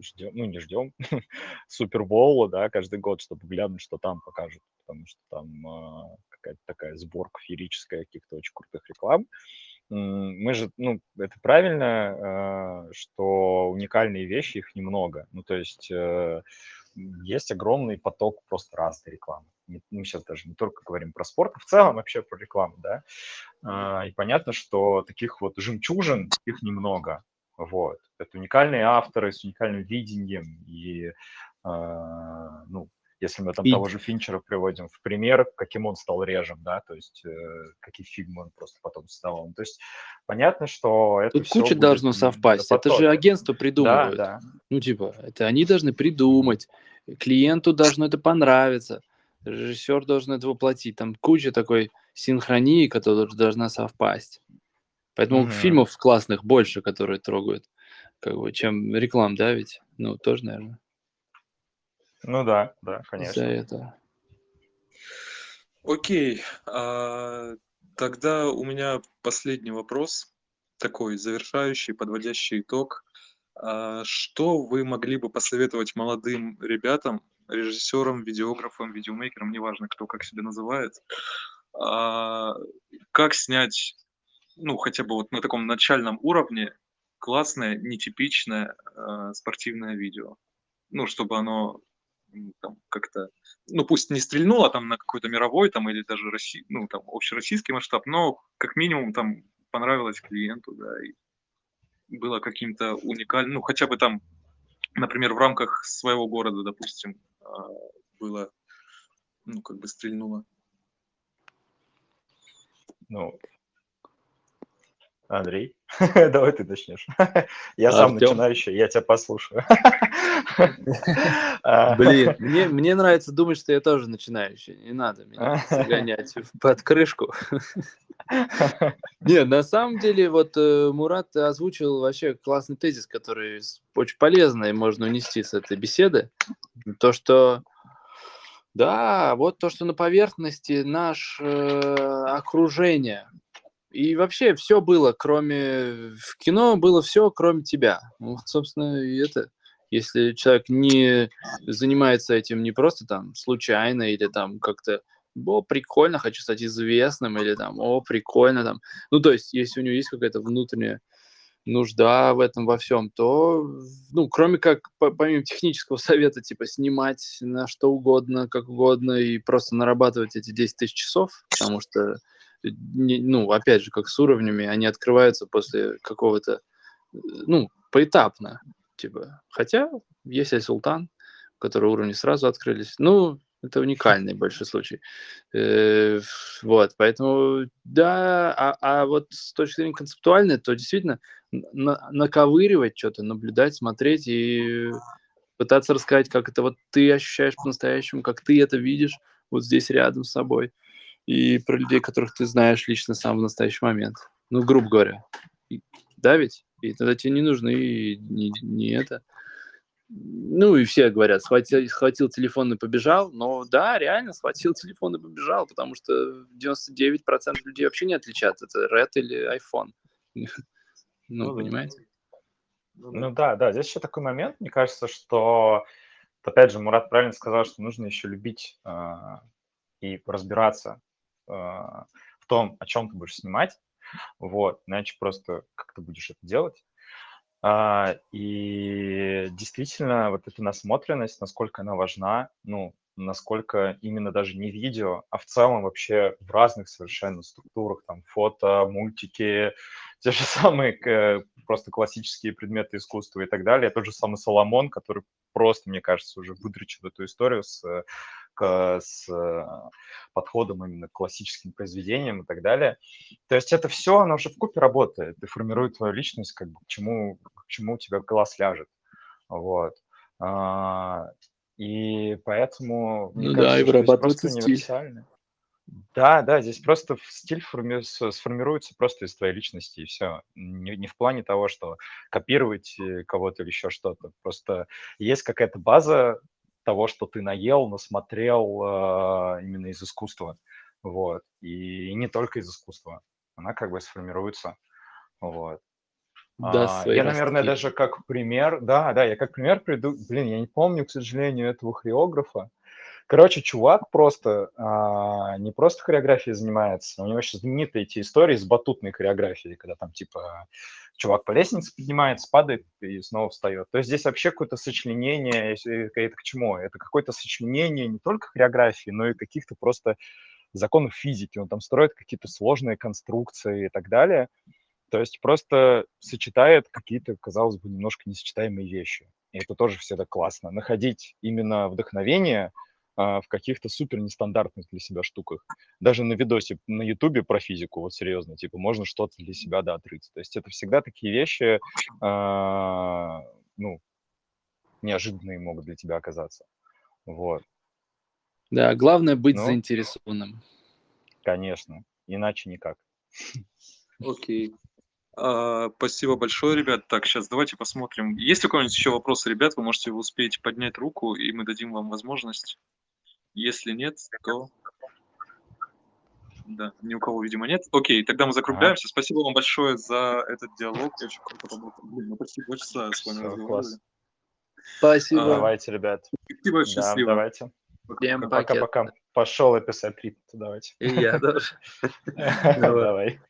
ждем, ну, не ждем Супербоула, да, каждый год, чтобы глянуть, что там покажут, потому что там а, какая-то такая сборка феерическая каких-то очень крутых реклам. Мы же, ну, это правильно, а, что уникальные вещи, их немного. Ну, то есть э, есть огромный поток просто разной рекламы. Не- Мы сейчас даже не только говорим про спорт, а в целом вообще про рекламу, да. А, И понятно, что таких вот жемчужин, их немного. Вот. Это уникальные авторы с уникальным видением. И, а, ну, если мы там И- того же Финчера приводим в пример, каким он стал режем, да, то есть э, какие фильмы он просто потом создавал. Ну, То есть понятно, что это Тут куча должно совпасть. Это же агентство Да, придумывает. да. Ну, типа, это они должны придумать. Клиенту должно это понравиться. Режиссер должен это воплотить. Там куча такой синхронии, которая должна совпасть. Поэтому Мгм. фильмов классных больше, которые трогают, как бы, чем реклам, да, ведь? Ну, тоже, наверное, Ну да, да, конечно. этого. Окей, а, тогда у меня последний вопрос, такой завершающий, подводящий итог. А, Что вы могли бы посоветовать молодым ребятам, режиссерам, видеографам, видеомейкерам, неважно, кто как себя называет, а, как снять, ну, хотя бы вот на таком начальном уровне классное, нетипичное а, спортивное видео? Ну, чтобы оно там как-то ну, пусть не стрельнула там на какой-то мировой там или даже Росси... ну, там, общероссийский масштаб, но как минимум там понравилось клиенту, да, и было каким-то уникальным, ну, хотя бы там, например, в рамках своего города, допустим, а, было, ну, как бы стрельнуло. Ну, Андрей, давай ты начнешь. Я сам Артём? начинающий, я тебя послушаю. А, Блин, мне, мне нравится думать, что я тоже начинающий. Не надо меня загонять под крышку. Не, на самом деле, вот э, Мурат озвучил вообще классный тезис, который очень полезно и можно унести с этой беседы. То, что да, вот то, что на поверхности наше окружение. И вообще все было, кроме... В кино было все, кроме тебя. Вот, собственно, и это... Если человек не занимается этим не просто там случайно или там как-то о, прикольно, хочу стать известным, или там, о, прикольно, там. Ну, то есть, если у него есть какая-то внутренняя нужда в этом во всем, то, ну, кроме как, по- помимо технического совета, типа, снимать на что угодно, как угодно, и просто нарабатывать эти 10 тысяч часов, потому что, ну, опять же, как с уровнями, они открываются после какого-то, ну, поэтапно, типа. Хотя есть Аль-Султан, у которого уровни сразу открылись. Ну, это уникальный большой случай. Э, Вот, поэтому, да, а, а вот с точки зрения концептуальной, то действительно на- наковыривать что-то, наблюдать, смотреть и пытаться рассказать, как это вот ты ощущаешь по-настоящему, как ты это видишь вот здесь рядом с собой, и про людей, которых ты знаешь лично сам в настоящий момент. Ну, грубо говоря. Да ведь? И тогда тебе не нужны и не, не это. Ну, и все говорят, схватил, схватил телефон и побежал. Но да, реально, схватил телефон и побежал, потому что 99% людей вообще не отличат, это Red или iPhone. Ну, Ну понимаете? Ну да, да, здесь еще такой момент, мне кажется, что, опять же, Мурат правильно сказал, что нужно еще любить а, и разбираться в том, о чем ты будешь снимать, вот, иначе просто как ты будешь это делать. А, и действительно, вот эта насмотренность, насколько она важна, ну, насколько именно даже не видео, а в целом вообще в разных совершенно структурах, там, фото, мультики, те же самые к- просто классические предметы искусства и так далее. Тот же самый Соломон, который просто, мне кажется, уже выдрочил эту историю с, с э, подходом именно к классическим произведениям и так далее. То есть это все, оно уже в купе работает и формирует твою личность, как бы к чему, к чему у тебя глаз ляжет. Вот. А, И поэтому, Ну да, кажется, и вырабатывается стиль. Да, да, здесь просто стиль форми- сформируется просто из твоей личности, и все. Не, не в плане того, что копировать э, кого-то или еще что-то. Просто есть какая-то база того, что ты наел, насмотрел а, именно из искусства. Вот. И не только из искусства. Она как бы сформируется. Вот. Да, А, Я, наверное, даже как пример, да, да, я как пример приду, блин, я не помню, к сожалению, этого хореографа. Короче, чувак просто а, не просто хореографией занимается, у него сейчас знаменитые эти истории с батутной хореографией, когда там типа чувак по лестнице поднимается, падает и снова встает. То есть здесь вообще какое-то сочленение, это к чему? Это какое-то сочленение не только хореографии, но и каких-то просто законов физики. Он там строит какие-то сложные конструкции и так далее. То есть просто сочетает какие-то, казалось бы, немножко несочетаемые вещи. И это тоже всегда классно. Находить именно вдохновение а, в каких-то супер нестандартных для себя штуках. Даже на видосе на Ютубе про физику, вот серьезно, типа, можно что-то для себя да, открыть. То есть это всегда такие вещи, а, ну, неожиданные могут для тебя оказаться. Вот. Да, главное быть Ну. заинтересованным. Конечно, иначе никак. Окей. А, спасибо большое, ребят. Так, сейчас давайте посмотрим. Есть ли у кого-нибудь еще вопросы, ребят? Вы можете успеть поднять руку, и мы дадим вам возможность. Если нет, то... Да, ни у кого, видимо, нет. Окей, тогда мы закругляемся. Спасибо вам большое за этот диалог. Очень круто работал. Блин, мы почти два часа с вами разговаривали. класс. Спасибо. А, Давайте, ребят. Спасибо, Да, счастливо. давайте. Всем Пока-пока. Пошел я писать ритм. Давайте. И я тоже. Давай.